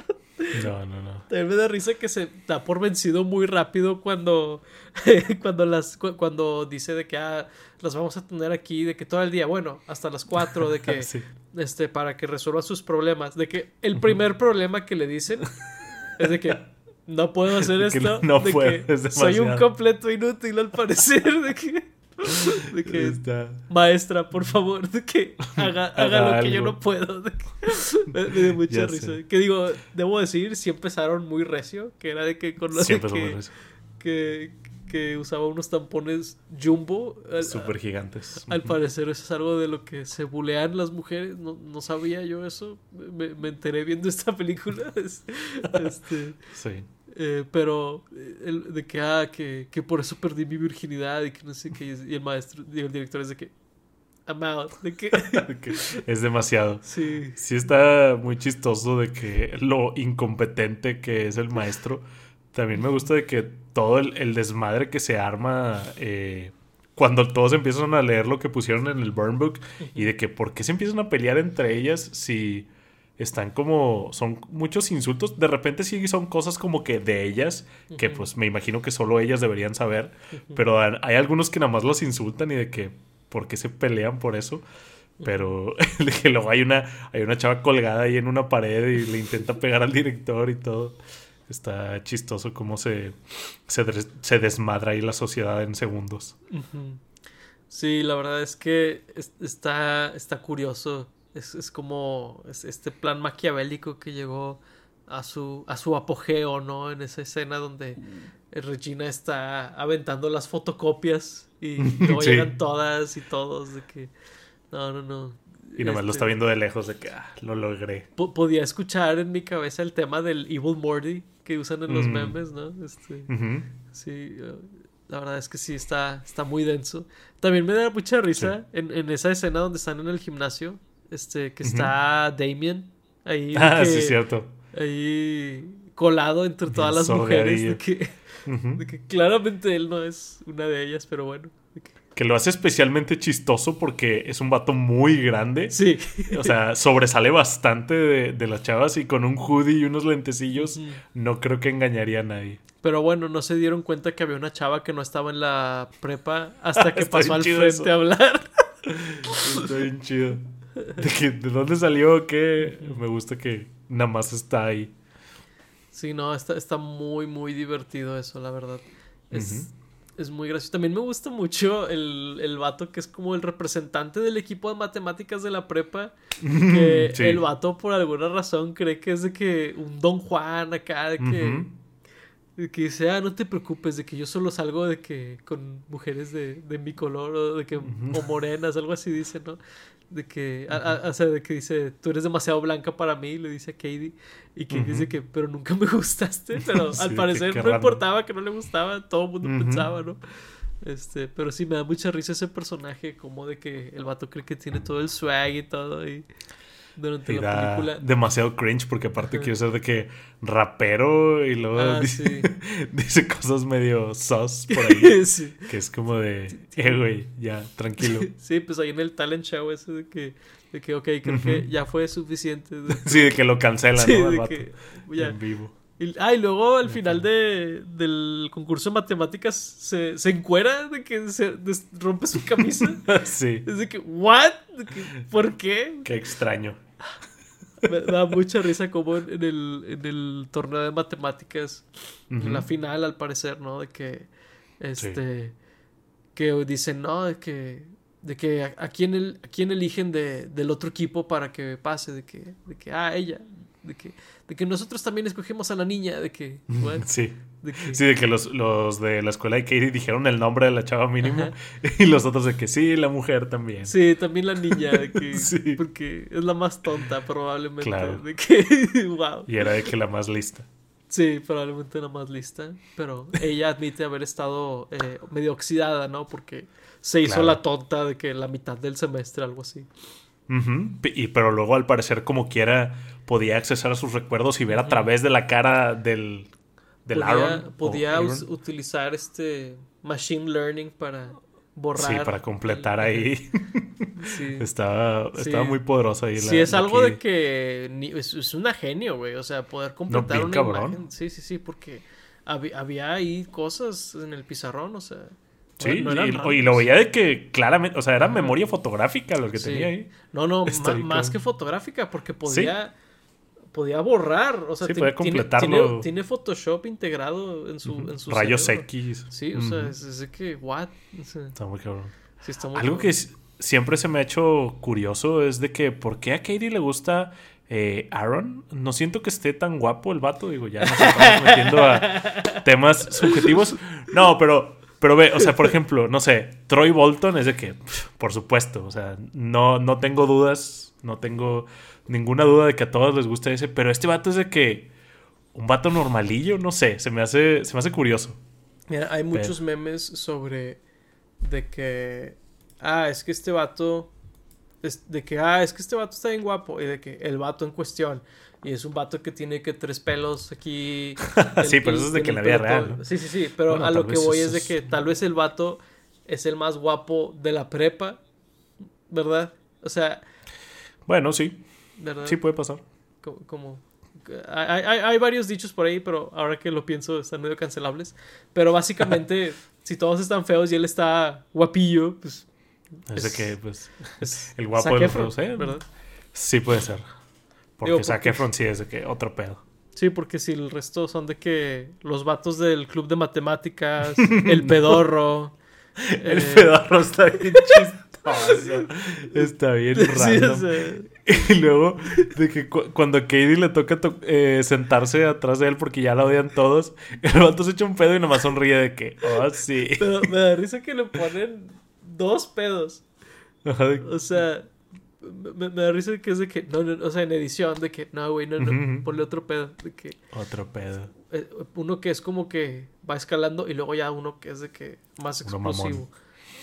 No, no, no. También me da risa que se da por vencido muy rápido cuando, cuando, las, cuando dice de que ah, las vamos a tener aquí, de que todo el día, bueno, hasta las 4, de que, este, para que resuelva sus problemas, de que el primer problema que le dicen es de que no puedo hacer esto, no de que soy un completo inútil al parecer, de que... De que, maestra, por favor, de que haga, haga, lo que yo no puedo. me, dio mucha risa. Que digo, debo decir, sí empezaron muy recio, que era de que con lo de que, que, que, usaba unos tampones jumbo. Súper gigantes. Al parecer eso es algo de lo que se bulean las mujeres. No, no sabía yo eso. Me, me, enteré viendo esta película. este, sí. Eh, pero eh, de que, ah, que, que, por eso perdí mi virginidad y que no sé qué. Y el maestro, y el director es de que, I'm De que... es demasiado. Sí. Sí está muy chistoso de que lo incompetente que es el maestro. También me gusta de que todo el, desmadre que se arma eh, cuando todos empiezan a leer lo que pusieron en el Burn Book y de que por qué se empiezan a pelear entre ellas si están como, son muchos insultos. De repente sí son cosas como que de ellas, que pues me imagino que solo ellas deberían saber, pero hay algunos que nada más los insultan y de que, ¿por qué se pelean por eso? Pero que luego hay una, hay una chava colgada ahí en una pared y le intenta pegar al director y todo. Está chistoso cómo se, se, desmadra ahí la sociedad en segundos. Sí, la verdad es que está, está curioso es, es como este plan maquiavélico que llegó a su, a su apogeo, ¿no? En esa escena donde Regina está aventando las fotocopias y no llegan todas y todos de que... No, no, no. Y nomás lo está este viendo de lejos de que ah, lo logré. podía escuchar en mi cabeza el tema del Evil Morty que usan en los mm. memes, ¿no? Este, Sí, la verdad es que sí, está, está muy denso. También me da mucha risa en, en, esa escena donde están en el gimnasio este, que está Damien ahí. Ah, sí, cierto. Ahí colado entre todas las mujeres. De que, de que, claramente él no es una de ellas, pero bueno. Que... lo hace especialmente chistoso porque es un vato muy grande. Sí. O sea, sobresale bastante de, de las chavas y con un hoodie y unos lentecillos no creo que engañaría a nadie. Pero bueno, no se dieron cuenta que había una chava que no estaba en la prepa hasta que pasó al frente a hablar. Está bien chido. ¿De, ¿De dónde salió? ¿Qué? Me gusta que nada más está ahí. Sí, no, está, está muy, muy divertido eso, la verdad. Es, es muy gracioso. También me gusta mucho el, el vato que es como el representante del equipo de matemáticas de la prepa. Que el vato, por alguna razón, cree que es de que un Don Juan acá, de que. de que dice, ah, no te preocupes, de que yo solo salgo de que con mujeres de, de mi color o de que o morenas, algo así dice, ¿no? De que, o sea, de que dice, tú eres demasiado blanca para mí, le dice a Katie, y que dice que, pero nunca me gustaste, pero al parecer no importaba que no le gustaba, todo el mundo pensaba, ¿no? Este, pero sí me da mucha risa ese personaje, como de que el vato cree que tiene todo el swag y todo, y durante la película. Demasiado cringe porque aparte quiere ser de que rapero y luego ah, dice, dice, cosas medio sus por ahí. Que es como de, eh, güey, ya, tranquilo. Sí, pues ahí en el talent show ese de que, de que ok, creo que ya fue suficiente. sí, de que lo cancelan, ¿no? de que, ya. En vivo. Y, ah, y luego al final de, del concurso de matemáticas se, se encuera de que se rompe su camisa. sí. Es de que, ¿what? ¿Por qué? Qué extraño. Me da mucha risa como en, el, en el torneo de matemáticas, en la final al parecer, ¿no? De que, este, que dicen, no, de que, de que a, quién, el, a quién eligen de, del otro equipo para que pase, de que, de que, ah, ella, de que, de que nosotros también escogimos a la niña, de que... sí. De sí, de que los, los, de la escuela de Katie dijeron el nombre de la chava mínima y los otros de que sí, la mujer también. Sí, también la niña, de que, sí. porque es la más tonta probablemente. Claro. De que, wow. Y era de que la más lista. Sí, probablemente la más lista, pero ella admite haber estado eh, medio oxidada, ¿no? Porque se hizo la tonta de que la mitad del semestre, algo así. Y, pero luego al parecer como quiera podía accesar a sus recuerdos y ver a través de la cara del, del podía, Aaron. Podía utilizar este machine learning para borrar. Sí, para completar ahí. Sí. estaba, estaba muy poderosa ahí. Sí, es algo de que es, una genio, güey. O sea, poder completar una imagen. Sí, sí, sí, porque había, ahí cosas en el pizarrón, o sea. Sí, y, lo veía de que claramente, o sea, era memoria fotográfica lo que tenía ahí. No, no, más que fotográfica, porque podía podía borrar. O sea, sí, completarlo. Tiene, Photoshop integrado en su, en su Rayos X. Sí, o sea, es, que, what? está muy cabrón. Sí, está muy Algo que siempre se me ha hecho curioso es de que, ¿por qué a Katie le gusta eh, Aaron? No siento que esté tan guapo el vato. Digo, ya nos estamos metiendo a temas subjetivos. No, pero. Pero ve, o sea, por ejemplo, no sé, Troy Bolton es de que, por supuesto, o sea, no, no tengo dudas, no tengo ninguna duda de que a todos les gusta ese, pero este vato es de que un vato normalillo, no sé, se me hace, se me hace curioso. Mira, hay muchos memes sobre de que, ah, es que este vato, es de que, ah, es que este vato está bien guapo, y de que el vato en cuestión, y es un vato que tiene que tres pelos aquí. sí, pero eso es de que la vida real. Sí, sí, sí, pero a lo que voy es de que tal vez el vato es el más guapo de la prepa, ¿verdad? O sea... Bueno, sí. Sí, puede pasar. Como, hay, varios dichos por ahí, pero ahora que lo pienso están medio cancelables. Pero básicamente, si todos están feos y él está guapillo, pues... Es, que, pues, el guapo de los ¿eh? ¿verdad? Sí puede ser. Porque Digo, Zac Efron sí es de que otro pedo. Sí, porque si el resto son de que los vatos del club de matemáticas, el pedorro... el pedorro está bien chistoso. está bien raro. y luego, de que cuando a Katie le toca eh, sentarse atrás de él porque ya la odian todos, el vato se echa un pedo y nomás sonríe de que, oh, sí. Pero me da risa que le ponen dos pedos. O sea, me, da risa que es de que, no, no, o sea, en edición, de que, no, güey, no, no, ponle otro pedo. De que, otro pedo. Eh, uno que es como que va escalando y luego ya uno que es de que más explosivo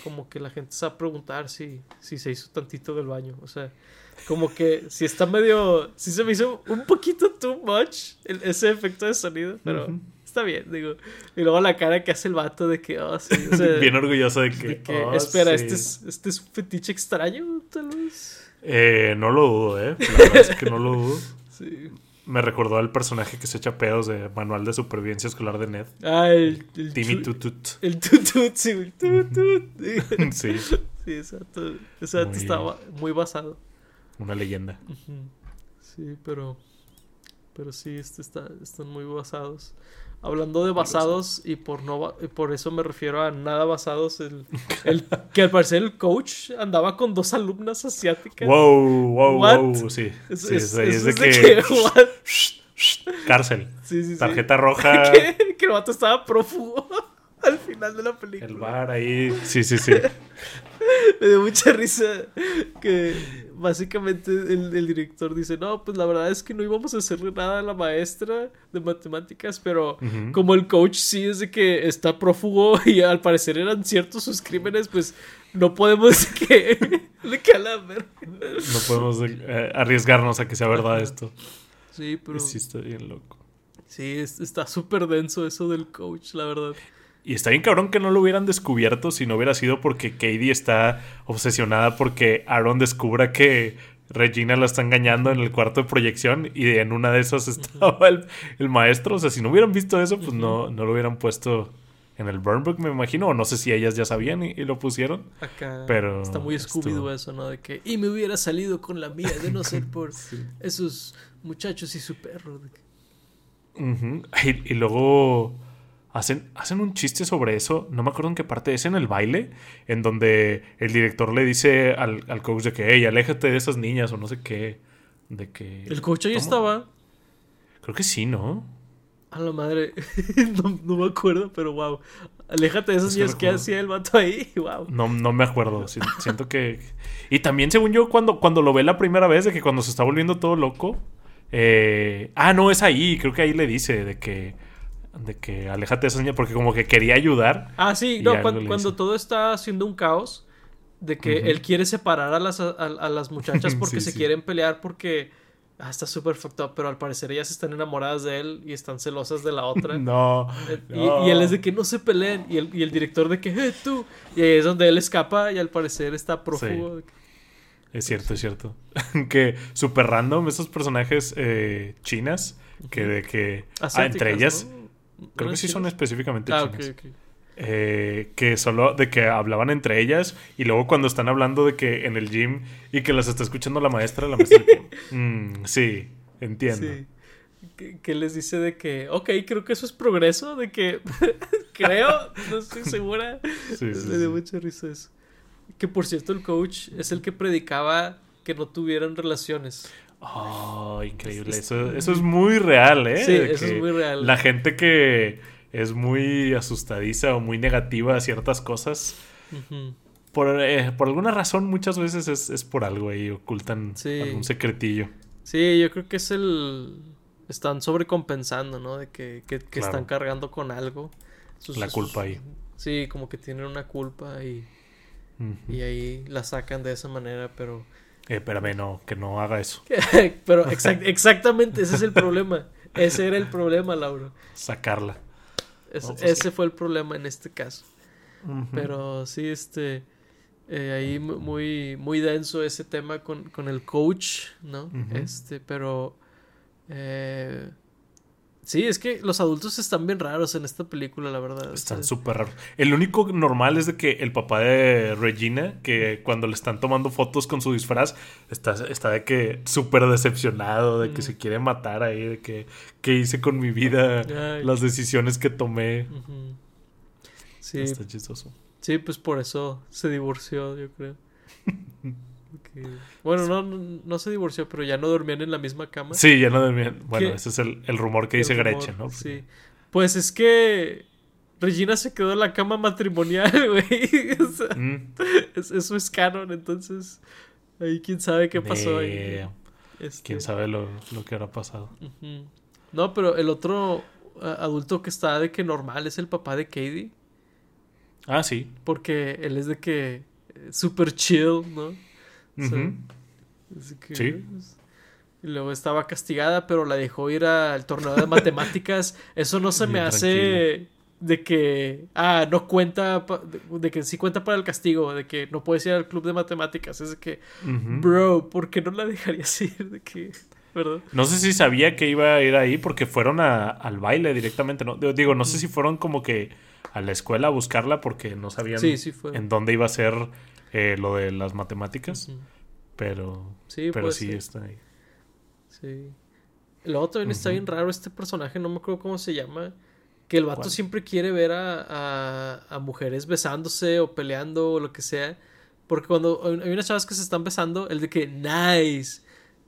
como que la gente se va a preguntar si, si se hizo tantito del baño. O sea, como que si está medio. Si se me hizo un poquito too much ese efecto de sonido, pero. Está bien, digo. Y luego la cara que hace el vato de que, oh, sí, Bien orgulloso de que. Oh, espera, ¿este, es, ¿este es un fetiche extraño, tal vez? Eh, no lo dudo, ¿eh? La verdad es que no lo dudo. sí me recordó al personaje que se echa pedos de Manual de Supervivencia Escolar de Ned. Ah, el, Timmy Tutut. El Tutut, sí, el Tutut. sí. Sí, exacto. Exacto, estaba muy basado. Una leyenda. Sí, pero. Pero sí, este está, están muy basados. Hablando de basados, y por no por eso me refiero a nada basados, el, el que al parecer el coach andaba con dos alumnas asiáticas. Wow, wow, wow, sí. Es, sí, es, de, que, cárcel. Sí, sí, sí. Tarjeta roja. que, que el vato estaba prófugo al final de la película. El bar ahí. Sí, sí, sí. Me dio mucha risa que básicamente el, el director dice, no, pues la verdad es que no íbamos a hacerle nada a la maestra de matemáticas, pero como el coach sí es de que está prófugo y al parecer eran ciertos sus crímenes, pues no podemos que le calamar. No podemos eh, arriesgarnos a que sea verdad esto. Sí, pero Sí, está bien loco. sí, es- está súper denso eso del coach, la verdad. Y está bien cabrón que no lo hubieran descubierto si no hubiera sido porque Katie está obsesionada porque Aaron descubra que Regina la está engañando en el cuarto de proyección y en una de esas estaba el, el maestro. O sea, si no hubieran visto eso, pues no, no lo hubieran puesto en el burn book, me imagino. O no sé si ellas ya sabían y, y lo pusieron. Acá Pero está muy Scooby-Doo eso, ¿no? De que, y me hubiera salido con la mía de no ser por esos muchachos y su perro. y luego hacen, hacen un chiste sobre eso. No me acuerdo en qué parte es en el baile. En donde el director le dice al, al coach de que, hey, aléjate de esas niñas o no sé qué. De que. El coach ahí estaba. Creo que sí, ¿no? A la madre. no, no me acuerdo, pero wow. Aléjate de esos Es que hacía el vato ahí. Wow. No, no me acuerdo. Si- Siento que. Y también, según yo, cuando, cuando lo ve la primera vez, de que cuando se está volviendo todo loco. eh, Ah, no, es ahí. Creo que ahí le dice de que. De que aléjate de esas niñas. Porque como que quería ayudar. Ah, sí, no, cuando, todo está haciendo un caos, de que él quiere separar a las, a, a las muchachas porque Sí, se sí. quieren pelear porque ah, está súper fucked up, pero al parecer ellas están enamoradas de él y están celosas de la otra. No. Eh, Y, no. y él es de que no se peleen. Y el, y el director de que, eh, tú. Y ahí es donde él escapa y al parecer está prófugo. Es cierto, es cierto. que super random esos personajes eh, chinas. Que de que. ah, entre ellas. ¿no? Creo ¿No que sí son específicamente Ah, chinas. ok. Eh, que solo de que hablaban entre ellas y luego cuando están hablando de que en el gym y que las está escuchando la maestra, la maestra que, "Mm, sí, entiendo. Sí. Que, que les dice de que, ok, creo que eso es progreso, de que, creo, no estoy segura. Sí, sí, Me dio sí. mucha risa eso. Que por cierto, el coach es el que predicaba que no tuvieran relaciones. Oh, increíble. Es- Eso, eso es muy real, ¿eh? Sí, eso es muy real. La gente que es muy asustadiza o muy negativa a ciertas cosas, por, eh, por alguna razón muchas veces es, es por algo ahí, ocultan Sí. algún secretillo. Sí, yo creo que es el... Están sobrecompensando, ¿no? De que, que, que Claro. están cargando con algo. Sus- La sus- culpa ahí. Sí, como que tienen una culpa y, y ahí la sacan de esa manera, pero... Eh, espérame, no, que no haga eso. pero exact- exactamente, ese es el problema. Ese era el problema, Laura. Sacarla. Es- No, pues ese fue el problema en este caso. Pero sí, este. eh, ahí mu- muy, muy denso ese tema con, con el coach, ¿no? Este, pero. eh, sí, es que los adultos están bien raros en esta película, la verdad. Están sea, súper raros. El único normal es de que el papá de Regina, que cuando le están tomando fotos con su disfraz, está, está de que súper decepcionado, de que Mm. se quiere matar ahí, de que qué hice con mi vida, Ay. las decisiones que tomé. Sí, Está chistoso. sí, pues por eso se divorció, yo creo. Bueno, no, no, se divorció, pero ya no dormían en la misma cama. Sí, ya no dormían. Bueno, ¿Qué? ese es el, el rumor que El dice rumor, Gretchen, ¿no? Sí. Pues es que Regina se quedó en la cama matrimonial, güey. O sea, Mm, es- eso es canon, entonces ahí quién sabe qué pasó ahí. eh, Este, Quién sabe lo, lo que habrá pasado. No, pero el otro adulto que está de que normal es el papá de Katie, Ah, sí. porque él es de que eh, super chill, ¿no? Así que, Sí. pues, Y luego estaba castigada, pero la dejó ir al torneo de matemáticas. Eso no se me hace de que, ah, no cuenta, de, que sí cuenta para el castigo, de que no puedes ir al club de matemáticas. Es de que, bro, ¿por qué no la dejarías ir? De que, ¿verdad? No sé si sabía que iba a ir ahí porque fueron a- al baile directamente, ¿no? Digo, no sé si fueron como que a la escuela a buscarla porque no sabían Sí, sí fue. en dónde iba a ser eh, lo de las matemáticas, pero, Sí, pero sí ser. está ahí. Sí. Luego también está bien raro este personaje, no me acuerdo cómo se llama. Que el vato ¿Cuál? siempre quiere ver a, a, a mujeres besándose o peleando o lo que sea. Porque cuando hay unas chavas que se están besando, el de que nice.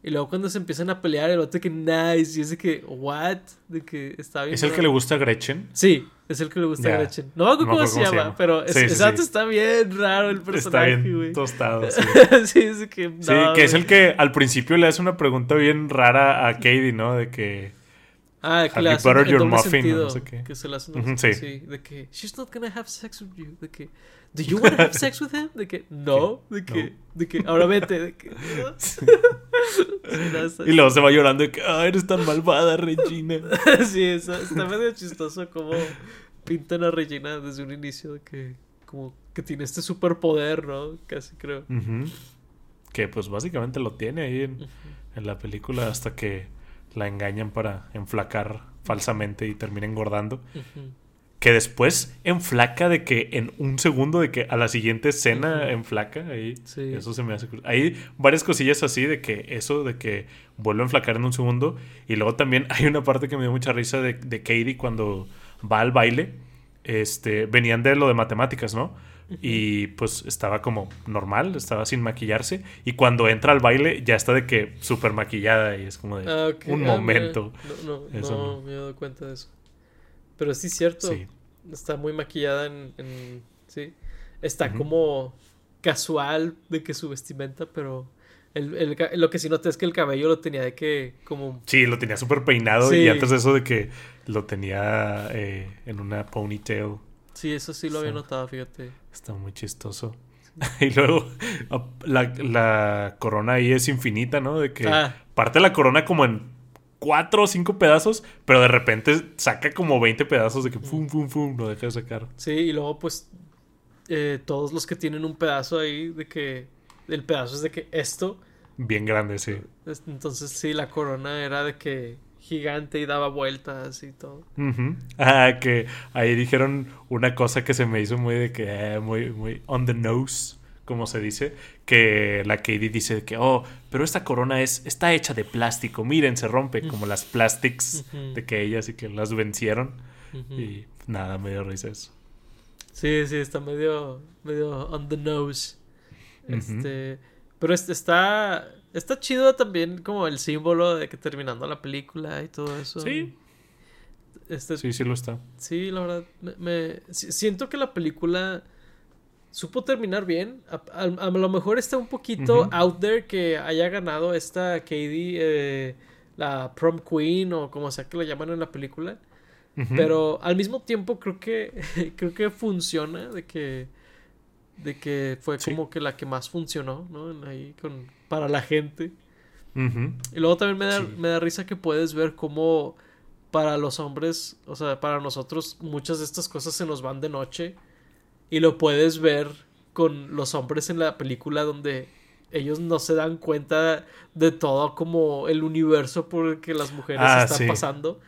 Y luego cuando se empiezan a pelear, el otro que nice. Y es de que, what? De que está bien. ¿Es el que le gusta a Gretchen? Sí, es el que le gusta a Gretchen. No me acuerdo cómo, se, llama, pero es, está bien raro el personaje, Está bien tostado, sí. sí, es que, no, sí, que es el que al principio le hace una pregunta bien rara a Katie, ¿no? De que... Ah, que le hace your muffin, sentido, no sé qué. Que se le hace sí. sí. De que, she's not gonna have sex with you. De que... ¿Do you want to have sex with him? De que, no. De que, de que, ahora vete. De que, y luego se va llorando de que, ah, eres tan malvada, Regina. sí, eso, está medio chistoso como pintan a Regina desde un inicio de que, como que tiene este superpoder, ¿no? Casi creo. Que pues básicamente lo tiene ahí en, en la película hasta que la engañan para enflacar falsamente y termina engordando que después enflaca de que en un segundo de que a la siguiente escena enflaca ahí eso se me hace hay varias cosillas así de que eso de que vuelve a enflacar en un segundo y luego también hay una parte que me dio mucha risa de, de Katie cuando va al baile este venían de lo de matemáticas no y pues estaba como normal, estaba sin maquillarse. Y cuando entra al baile ya está de que súper maquillada y es como de ah, un ah, momento. No, no, no, me he dado cuenta de eso. Pero sí es cierto. Está muy maquillada en. sí. Está como casual de que su vestimenta, pero. El, lo que sí noté es que el cabello lo tenía de que como... Sí, lo tenía súper peinado y antes de eso de que lo tenía eh, en una ponytail. Sí, eso sí lo había notado, fíjate. Está muy chistoso. y luego la, la, corona ahí es infinita, ¿no? De que ah. parte la corona como en cuatro o cinco pedazos, pero de repente saca como 20 pedazos de que pum, pum, pum, lo deja de sacar. Sí, y luego pues eh, todos los que tienen un pedazo ahí de que el pedazo es de que esto. Bien grande, sí. Entonces sí, la corona era de que gigante y daba vueltas y todo. Ah, que ahí dijeron una cosa que se me hizo muy de que, eh, muy, muy on the nose como se dice, que la Katie dice que, oh, pero esta corona es, está hecha de plástico, miren, se rompe, como las plastics de que ellas y que las vencieron. Y nada, medio risa eso. Sí, sí, está medio, medio on the nose. Este, pero este está, está chido también como el símbolo de que terminando la película y todo eso. Sí. Este, sí, sí lo está. Sí, la verdad, me siento que la película supo terminar bien. A, lo mejor está un poquito out there que haya ganado esta Katie, eh, la prom queen o como sea que la llaman en la película. Pero al mismo tiempo creo que creo que funciona de que de que fue como que la que más funcionó, ¿no? Ahí con para la gente. Y luego también me da, me da risa que puedes ver cómo para los hombres, o sea, para nosotros muchas de estas cosas se nos van de noche y lo puedes ver con los hombres en la película donde ellos no se dan cuenta de todo como el universo por el que las mujeres ah, están pasando.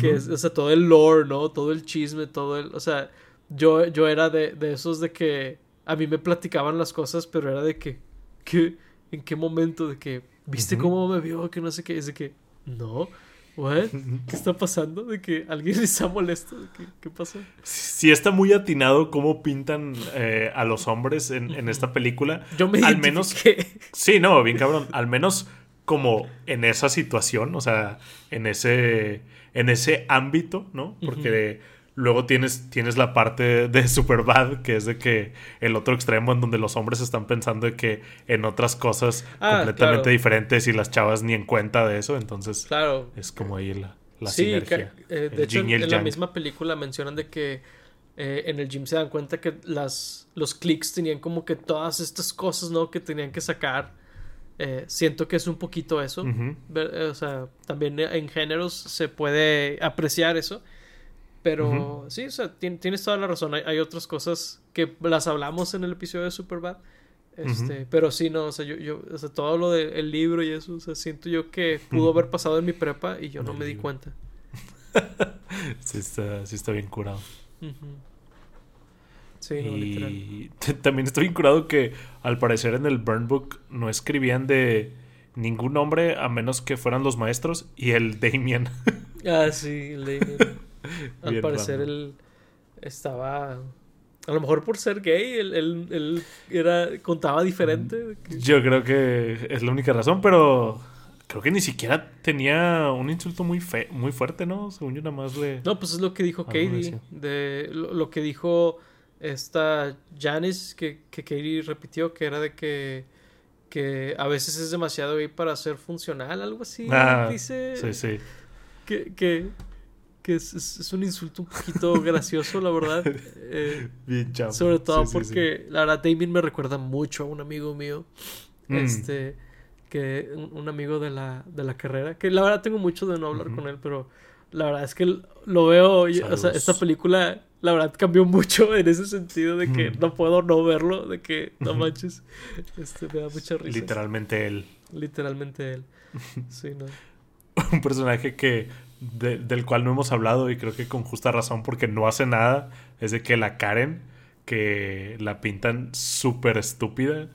Que es, o sea, todo el lore, ¿no? Todo el chisme, todo el... O sea, yo, yo era de, de esos de que a mí me platicaban las cosas, pero era de que... que ¿En qué momento? De que... ¿Viste cómo me vio? Que no sé qué. Es de que... No. ¿Qué está pasando? ¿De que alguien está molesto? ¿De que, ¿Qué pasó? Sí, está muy atinado cómo pintan eh, a los hombres en, esta película. Yo me Al menos. Sí, no, bien cabrón. Al menos como en esa situación, o sea, en ese. En ese ámbito, ¿no? Porque. Luego tienes, tienes la parte de Superbad, que es de que el otro extremo en donde los hombres están pensando de que en otras cosas ah, completamente diferentes y las chavas ni en cuenta de eso. Entonces, claro. es como ahí la, la sinergia. Eh, de hecho, en, la misma película mencionan de que eh, en el gym se dan cuenta que las, los clics tenían como que todas estas cosas, ¿no? Que tenían que sacar. Eh, siento que es un poquito eso. o sea, también en géneros se puede apreciar eso. Pero sí, o sea, tienes toda la razón. Hay, otras cosas que las hablamos en el episodio de Superbad. Este, Pero sí, no, o sea, yo, yo, o sea, todo lo del libro y eso, o sea, siento yo que pudo haber pasado en mi prepa y yo no me di cuenta. sí, está, sí está bien curado. Sí, no, y también estoy bien curado que al parecer en el Burn Book no escribían de ningún nombre a menos que fueran los maestros y el Damien. ah, sí, el Damien. Al parecer él estaba... A lo mejor por ser gay, él, era, contaba diferente. Yo creo que es la única razón, pero creo que ni siquiera tenía un insulto muy fe muy fuerte, ¿no? Según yo nada más le... No, pues es lo que dijo Katie. De, lo, que dijo esta Janice, que, que Katie repitió, que era de que, que a veces es demasiado gay para ser funcional, algo así. Ah, dice. Sí, sí. Que, que, que es, es, un insulto un poquito gracioso, la verdad. Eh, Bien chavo. Sobre todo porque, la verdad, Damien me recuerda mucho a un amigo mío. Mm. Este que un, amigo de la, de la carrera, que la verdad tengo mucho de no hablar con él, pero la verdad es que lo veo, o sea, esta película, la verdad cambió mucho en ese sentido de que no puedo no verlo, de que no manches, este, me da mucha risa. Literalmente él. Literalmente él. Sí, no. un personaje que del cual no hemos hablado y creo que con justa razón porque no hace nada es de que la Karen que la pintan súper estúpida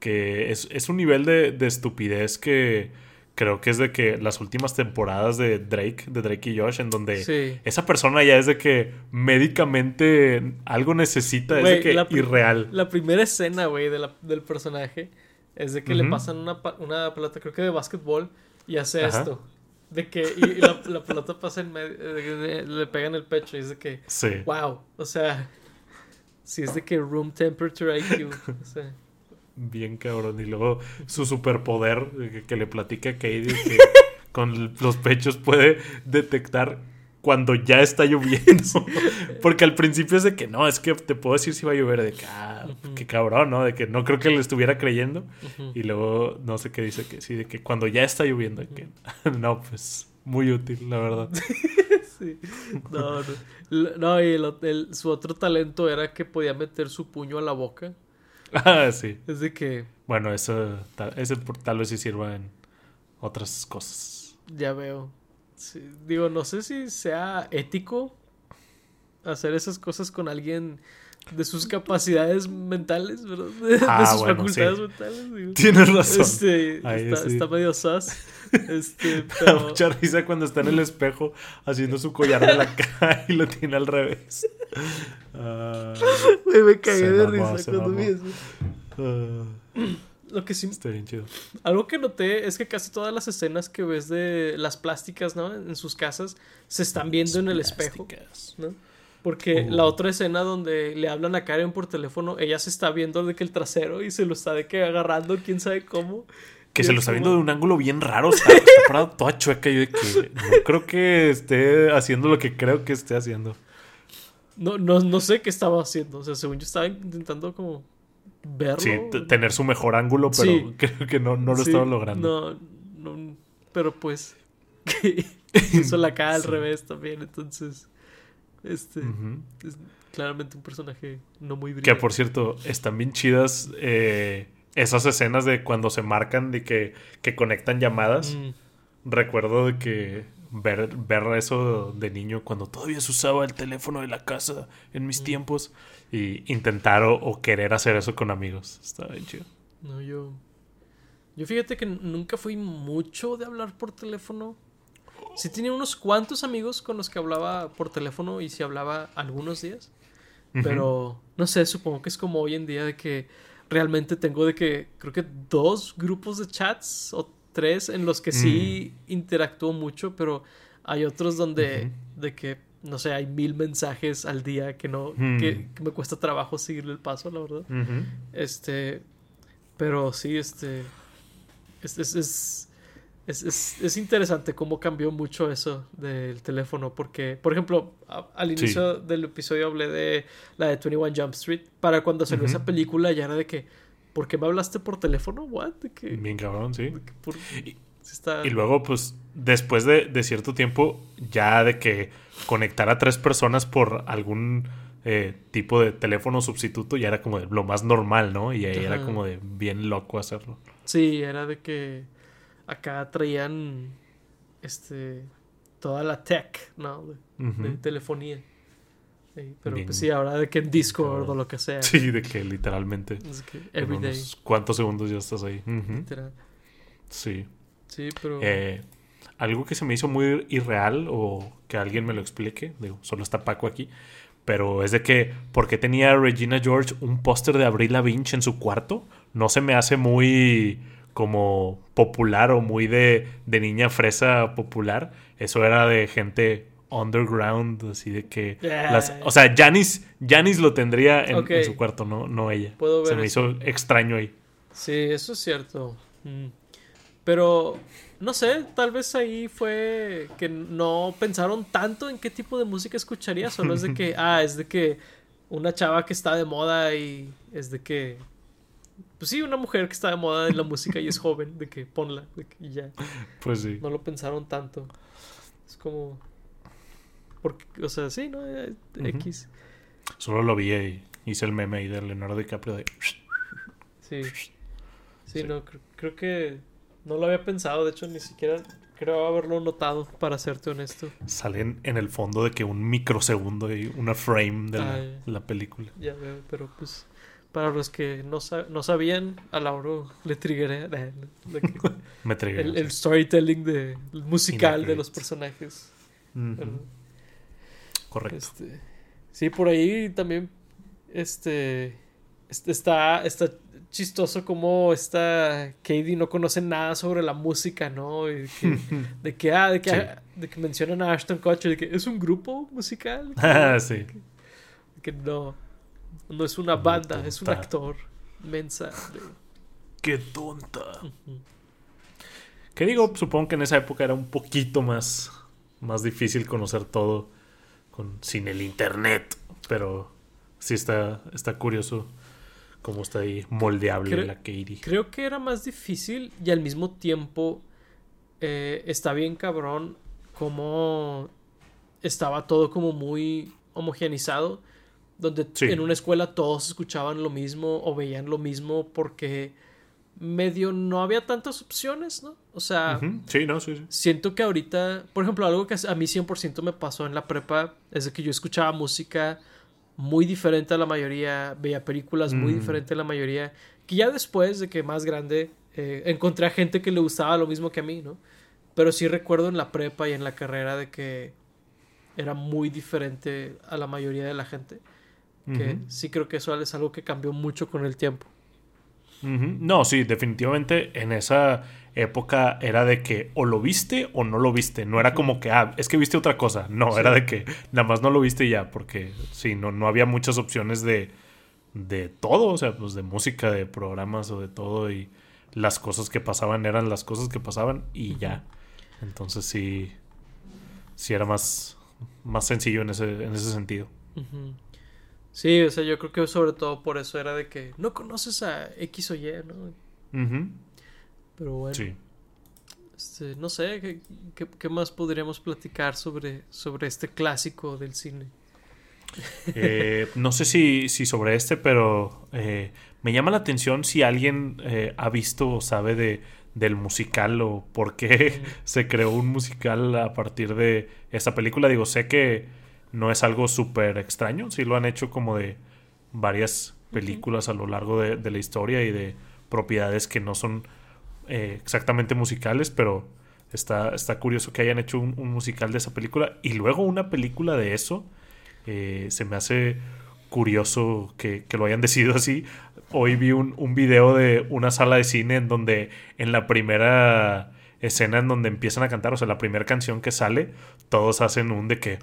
que es, un nivel de, estupidez que creo que es de que las últimas temporadas de Drake, de Drake y Josh, en donde esa persona ya es de que médicamente algo necesita, es de que irreal. La primera escena, güey, del personaje es de que le pasan una, una pelota, creo que de básquetbol, y hace esto. De que y, la, pelota pasa en medio, le pega en el pecho y es de que, wow, o sea, si es de que room temperature IQ, o sea bien cabrón. Y luego su superpoder que, le platica a Katie que con los pechos puede detectar cuando ya está lloviendo. Porque al principio es de que no, es que te puedo decir si va a llover. De que, ah, qué cabrón, ¿no? De que no creo que le estuviera creyendo. Y luego no sé qué dice que sí, de que cuando ya está lloviendo. Que, no, pues muy útil, la verdad. sí. No, no. y su otro talento era que podía meter su puño a la boca. Ah, sí. Es de que. Bueno, eso ese tal vez sí sirva en otras cosas. Ya veo. Digo, no sé si sea ético hacer esas cosas con alguien de sus capacidades mentales, ¿verdad? De, ah, sus facultades mentales. Tienes razón. Este, está, medio sus. Este, pero... mucha risa cuando está en el espejo haciendo su collar de la cara y lo tiene al revés. me cagué de risa cuando vi eso. Ah. Lo que sí. Está bien chido. Algo que noté es que casi todas las escenas que ves de las plásticas, ¿no? En sus casas se están viendo en el espejo. ¿no? Porque la otra escena donde le hablan a Karen por teléfono, ella se está viendo de que el trasero y se lo está de que agarrando, quién sabe cómo. Que se lo está viendo de un ángulo bien raro, está, parado toda chueca. Yo de que no creo que esté haciendo lo que creo que esté haciendo. No, no, no sé qué estaba haciendo. O sea, según yo estaba intentando como verlo. Sí, tener su mejor ángulo, pero creo que no, no lo estaba logrando. No, no, pero pues hizo la cara al revés también, entonces este es claramente un personaje no muy brillante. Que por cierto, están bien chidas eh, esas escenas de cuando se marcan de que, que conectan llamadas. Mm. Recuerdo de que ver, ver eso de niño cuando todavía se usaba el teléfono de la casa en mis mm. tiempos y intentar o, querer hacer eso con amigos. Está bien chido. No, yo. Yo fíjate que nunca fui mucho de hablar por teléfono. Sí tenía unos cuantos amigos con los que hablaba por teléfono y si hablaba algunos días. Pero no sé, supongo que es como hoy en día de que realmente tengo de que creo que dos grupos de chats o tres en los que sí mm. interactúo mucho, pero hay otros donde de que no sé, hay mil mensajes al día que no que, mm. me cuesta trabajo seguirle el paso, la verdad. Este, pero sí, este es, es es, es, es, interesante cómo cambió mucho eso del teléfono. Porque, por ejemplo, al inicio del episodio hablé de la de 21 Jump Street. Para cuando salió esa película ya era de que, ¿por qué me hablaste por teléfono? ¿What? que, Bien cabrón, sí. y, luego, pues, después de, de, cierto tiempo, ya de que conectar a tres personas por algún eh, tipo de teléfono sustituto ya era como de lo más normal, ¿no? Y ahí era como de bien loco hacerlo. Sí, era de que acá traían este toda la tech, ¿no? De, telefonía. Pero pues sí, ahora de que en Discord o lo que sea. Sí, de que literalmente. every ¿Cuántos segundos ya estás ahí? Sí. Sí, pero. Eh, algo que se me hizo muy irreal o que alguien me lo explique, digo, solo está Paco aquí, pero es de que, ¿por qué tenía Regina George un póster de Avril Lavigne en su cuarto? No se me hace muy como popular o muy de, de niña fresa popular. Eso era de gente underground, así de que... Las, o sea, Janis, Janis lo tendría en, su cuarto, no, no ella. Se me hizo extraño ahí. Sí, eso es cierto. Mm. Pero, no sé, tal vez ahí fue que no pensaron tanto en qué tipo de música escucharía, solo es de que, ah, es de que una chava que está de moda y es de que pues sí, una mujer que está de moda en la música y es joven, de que ponla, y ya. Pues sí. No lo pensaron tanto. Es como. Porque, o sea, sí, ¿no? Eh, X. Solo lo vi y hice el meme ahí de Leonardo DiCaprio de. Sí. Sí, no, creo, que no lo había pensado, de hecho, ni siquiera creo haberlo notado, para serte honesto. Salen en el fondo de que un microsegundo y una frame de la película. Ya veo, pero pues para los que no, no sabían, a Lauro le triggeré Me el, storytelling de, musical de los personajes. Correcto. Este, sí, por ahí también este, este, está, está chistoso como esta Katie no conoce nada sobre la música, ¿no? de que, ah, de que, de que mencionan a Ashton Kutcher, de que es un grupo musical. Ah, sí. que no. No es una banda, es un actor. Mensa. Qué tonta. ¿Qué digo? Supongo que en esa época era un poquito más, más difícil conocer todo con, sin el internet. Pero sí está, está curioso cómo está ahí moldeable la Katie. Creo que era más difícil y al mismo tiempo eh, está bien cabrón cómo estaba todo como muy homogenizado donde en una escuela todos escuchaban lo mismo o veían lo mismo porque medio no había tantas opciones, ¿no? O sea, sí, no, sí, sí. siento que ahorita, por ejemplo, algo que a mí 100% me pasó en la prepa es de que yo escuchaba música muy diferente a la mayoría, veía películas muy mm. diferentes a la mayoría, que ya después de que más grande eh, encontré a gente que le gustaba lo mismo que a mí, ¿no? Pero sí recuerdo en la prepa y en la carrera de que era muy diferente a la mayoría de la gente. Que sí creo que eso es algo que cambió mucho con el tiempo. No, sí, definitivamente en esa época era de que o lo viste o no lo viste. No era como que, ah, es que viste otra cosa. No, era de que nada más no lo viste ya, porque sí, no, no había muchas opciones de, de todo, o sea, pues de música, de programas o de todo. Y las cosas que pasaban eran las cosas que pasaban y ya. Entonces sí, sí era más, más sencillo en ese, en ese sentido. Sí, o sea, yo creo que sobre todo por eso era de que no conoces a X o Y, ¿no? Pero bueno. Sí. Este, no sé, ¿qué, más podríamos platicar sobre, sobre este clásico del cine? Eh, no sé si, si, sobre este, pero eh, me llama la atención si alguien eh, ha visto o sabe de, del musical o por qué se creó un musical a partir de esta película. Digo, sé que no es algo súper extraño, sí lo han hecho como de varias películas a lo largo de, la historia y de propiedades que no son eh, exactamente musicales, pero está, está curioso que hayan hecho un, musical de esa película y luego una película de eso. Eh, se me hace curioso que, que, lo hayan decidido así. Hoy vi un, un video de una sala de cine en donde en la primera escena en donde empiezan a cantar, o sea, la primera canción que sale, todos hacen un de que,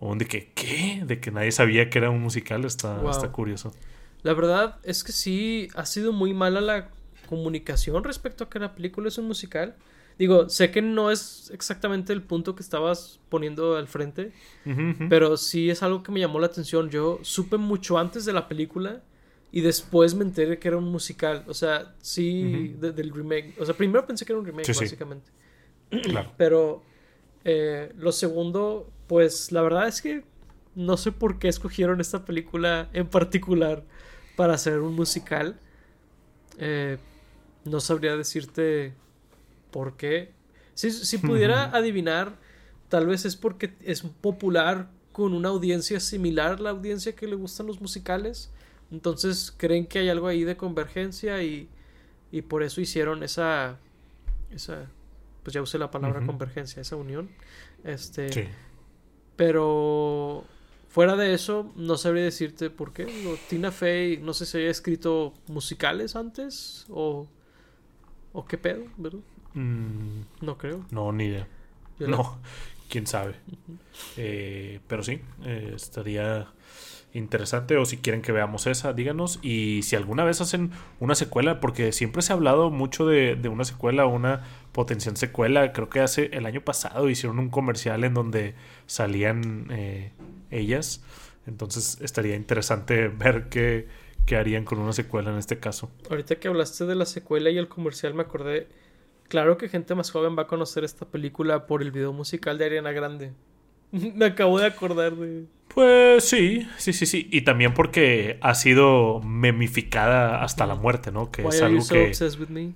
un de que, ¿qué? De que nadie sabía que era un musical, está, está curioso. La verdad es que sí, ha sido muy mala la comunicación respecto a que la película es un musical. Digo, sé que no es exactamente el punto que estabas poniendo al frente, pero sí es algo que me llamó la atención. Yo supe mucho antes de la película y después me enteré que era un musical. O sea, sí, del remake. O sea, primero pensé que era un remake, básicamente. Claro. Pero eh, lo segundo, pues la verdad es que no sé por qué escogieron esta película en particular para hacer un musical. Eh, no sabría decirte por qué. Si, si pudiera adivinar, tal vez es porque es popular con una audiencia similar a la audiencia que le gustan los musicales. Entonces creen que hay algo ahí de convergencia y, y por eso hicieron esa, esa, pues ya usé la palabra convergencia, esa unión. Este, sí. Pero fuera de eso, no sabría decirte por qué. Tina Fey, no sé si había escrito musicales antes o... ¿O qué pedo? ¿Verdad? Mm, No creo. no, ni idea. Yo la- No, quién sabe. Eh, pero sí, eh, estaría interesante. O si quieren que veamos esa, díganos. Y si alguna vez hacen una secuela, porque siempre se ha hablado mucho de, de una secuela, una potencial secuela. Creo que hace el año pasado hicieron un comercial en donde salían eh, ellas. Entonces estaría interesante ver qué, qué harían con una secuela en este caso. Ahorita que hablaste de la secuela y el comercial, me acordé. Claro que gente más joven va a conocer esta película por el video musical de Ariana Grande. me acabo de acordar de. Pues sí, sí, sí, sí. Y también porque ha sido memificada hasta la muerte, ¿no? Que es algo so que, obsessed with me?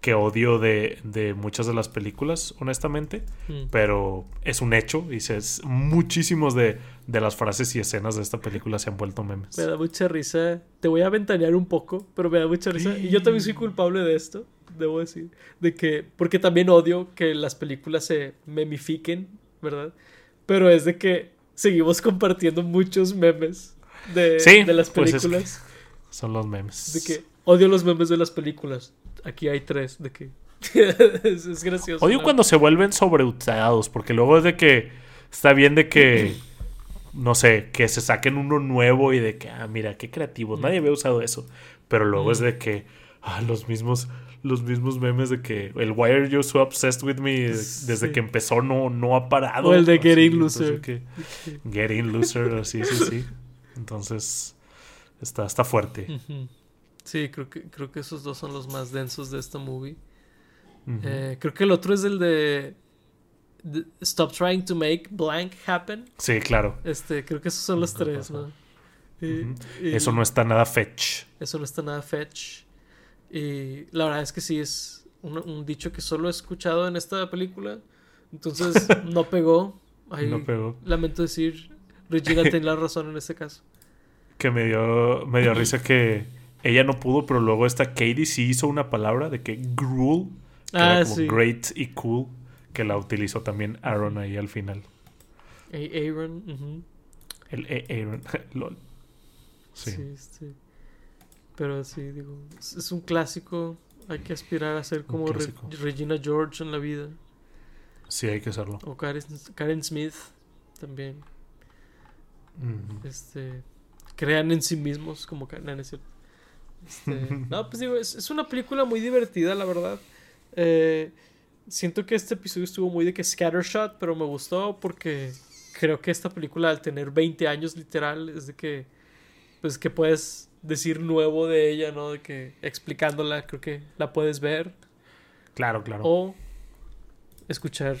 que odio de, de muchas de las películas, honestamente. Mm. Pero es un hecho. Y se, es- muchísimos de, de las frases y escenas de esta película se han vuelto memes. Me da mucha risa. Te voy a ventanear un poco, pero me da mucha risa. Y yo también soy culpable de esto, debo decir. De que, porque también odio que las películas se memifiquen, ¿verdad? Pero es de que seguimos compartiendo muchos memes de, Sí, de las pues es que- películas. Son los memes. De que odio los memes de las películas. Aquí hay tres, de que. es, es gracioso. Odio ¿no? cuando se vuelven sobreusados, porque luego es de que está bien de que, no sé, que se saquen uno nuevo y de que, ah, mira, qué creativos, nadie había usado eso. Pero luego es de que, ah, los mismos, los mismos memes de que el Why are you so obsessed with me desde Sí. que empezó no, no ha parado. O el de Así, Getting entonces Loser. que- Getting loser, así, sí, sí. Entonces, está, está fuerte. Sí, creo que, creo que esos dos son los más densos de esta movie. Eh, creo que el otro es el de, de Stop Trying to Make Blank Happen. Sí, claro. Este, creo que esos son los tres, pasa. ¿no? Y- Ujú. y Eso no está nada fetch. eso no está nada fetch. Y la verdad es que sí es un, un dicho que solo he escuchado en esta película. Entonces no pegó. Ahí No pegó. Lamento decir, Regina tiene la razón en este caso. que me dio, me dio risa que ella no pudo, pero luego esta Katie sí hizo una palabra de que gruel, que Ah, era como sí. great y cool, que la utilizó también Aaron ahí al final. A- Aaron, ujú. El A- Aaron, lol. Sí. Sí, sí. Pero sí, digo, es, es un clásico. Hay que aspirar a ser como Re-. Regina George en la vida. Sí, hay que hacerlo. O Karen, Karen Smith también. Este, crean en sí mismos como Karen, no, no es cierto. Este, no, pues digo, es, es una película muy divertida, la verdad. Eh, siento que este episodio estuvo muy de que scattershot, pero me gustó porque creo que esta película al tener 20 años literal es de que pues que puedes decir nuevo de ella, ¿no? De que explicándola creo que la puedes ver Claro, claro. o escuchar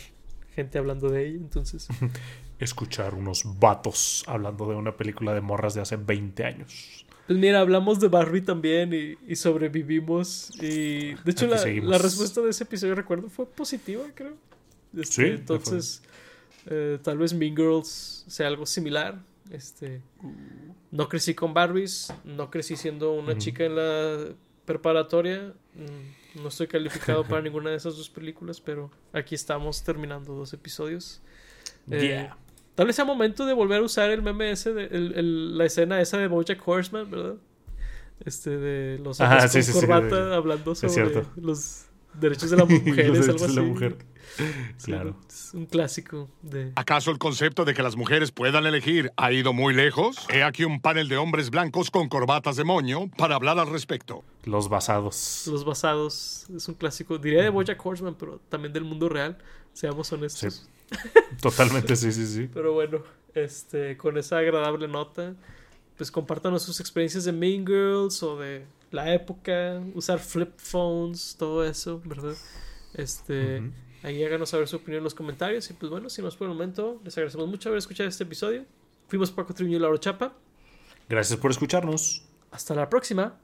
gente hablando de ella, entonces Escuchar unos vatos hablando de una película de morras de hace 20 años. Pues mira, hablamos de Barbie también y, y sobrevivimos. Y de hecho, la, respuesta de ese episodio, recuerdo, fue positiva, creo. Este, Sí, entonces, eh, tal vez Mean Girls sea algo similar. Este, no crecí con Barbies, no crecí siendo una chica en la preparatoria. mm, No estoy calificado para ninguna de esas dos películas, pero aquí estamos terminando dos episodios. Eh, Yeah. Tal vez sea momento de volver a usar el meme ese, de, el- el- la escena esa de Bojack Horseman, ¿verdad? Este, de los hombres sí, con sí, corbata sí. hablando sobre los derechos de las mujeres, Los algo así. de la mujer. Claro. es un clásico de... ¿Acaso el concepto de que las mujeres puedan elegir ha ido muy lejos? He aquí un panel de hombres blancos con corbatas de moño para hablar al respecto. Los basados. Los basados. Es un clásico, diría de Bojack Horseman, pero también del mundo real, seamos honestos. Sí. Totalmente, sí, sí, sí. Pero bueno, este, con esa agradable nota, pues compártanos sus experiencias de Mean Girls o de la época, usar flip phones, todo eso, ¿verdad? Este. Ahí háganos saber su opinión en los comentarios. Y pues bueno, si no es por el momento, les agradecemos mucho haber escuchado este episodio. Fuimos Paco Triño y Laura Chapa. Gracias por escucharnos. Hasta la próxima.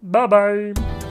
Bye bye.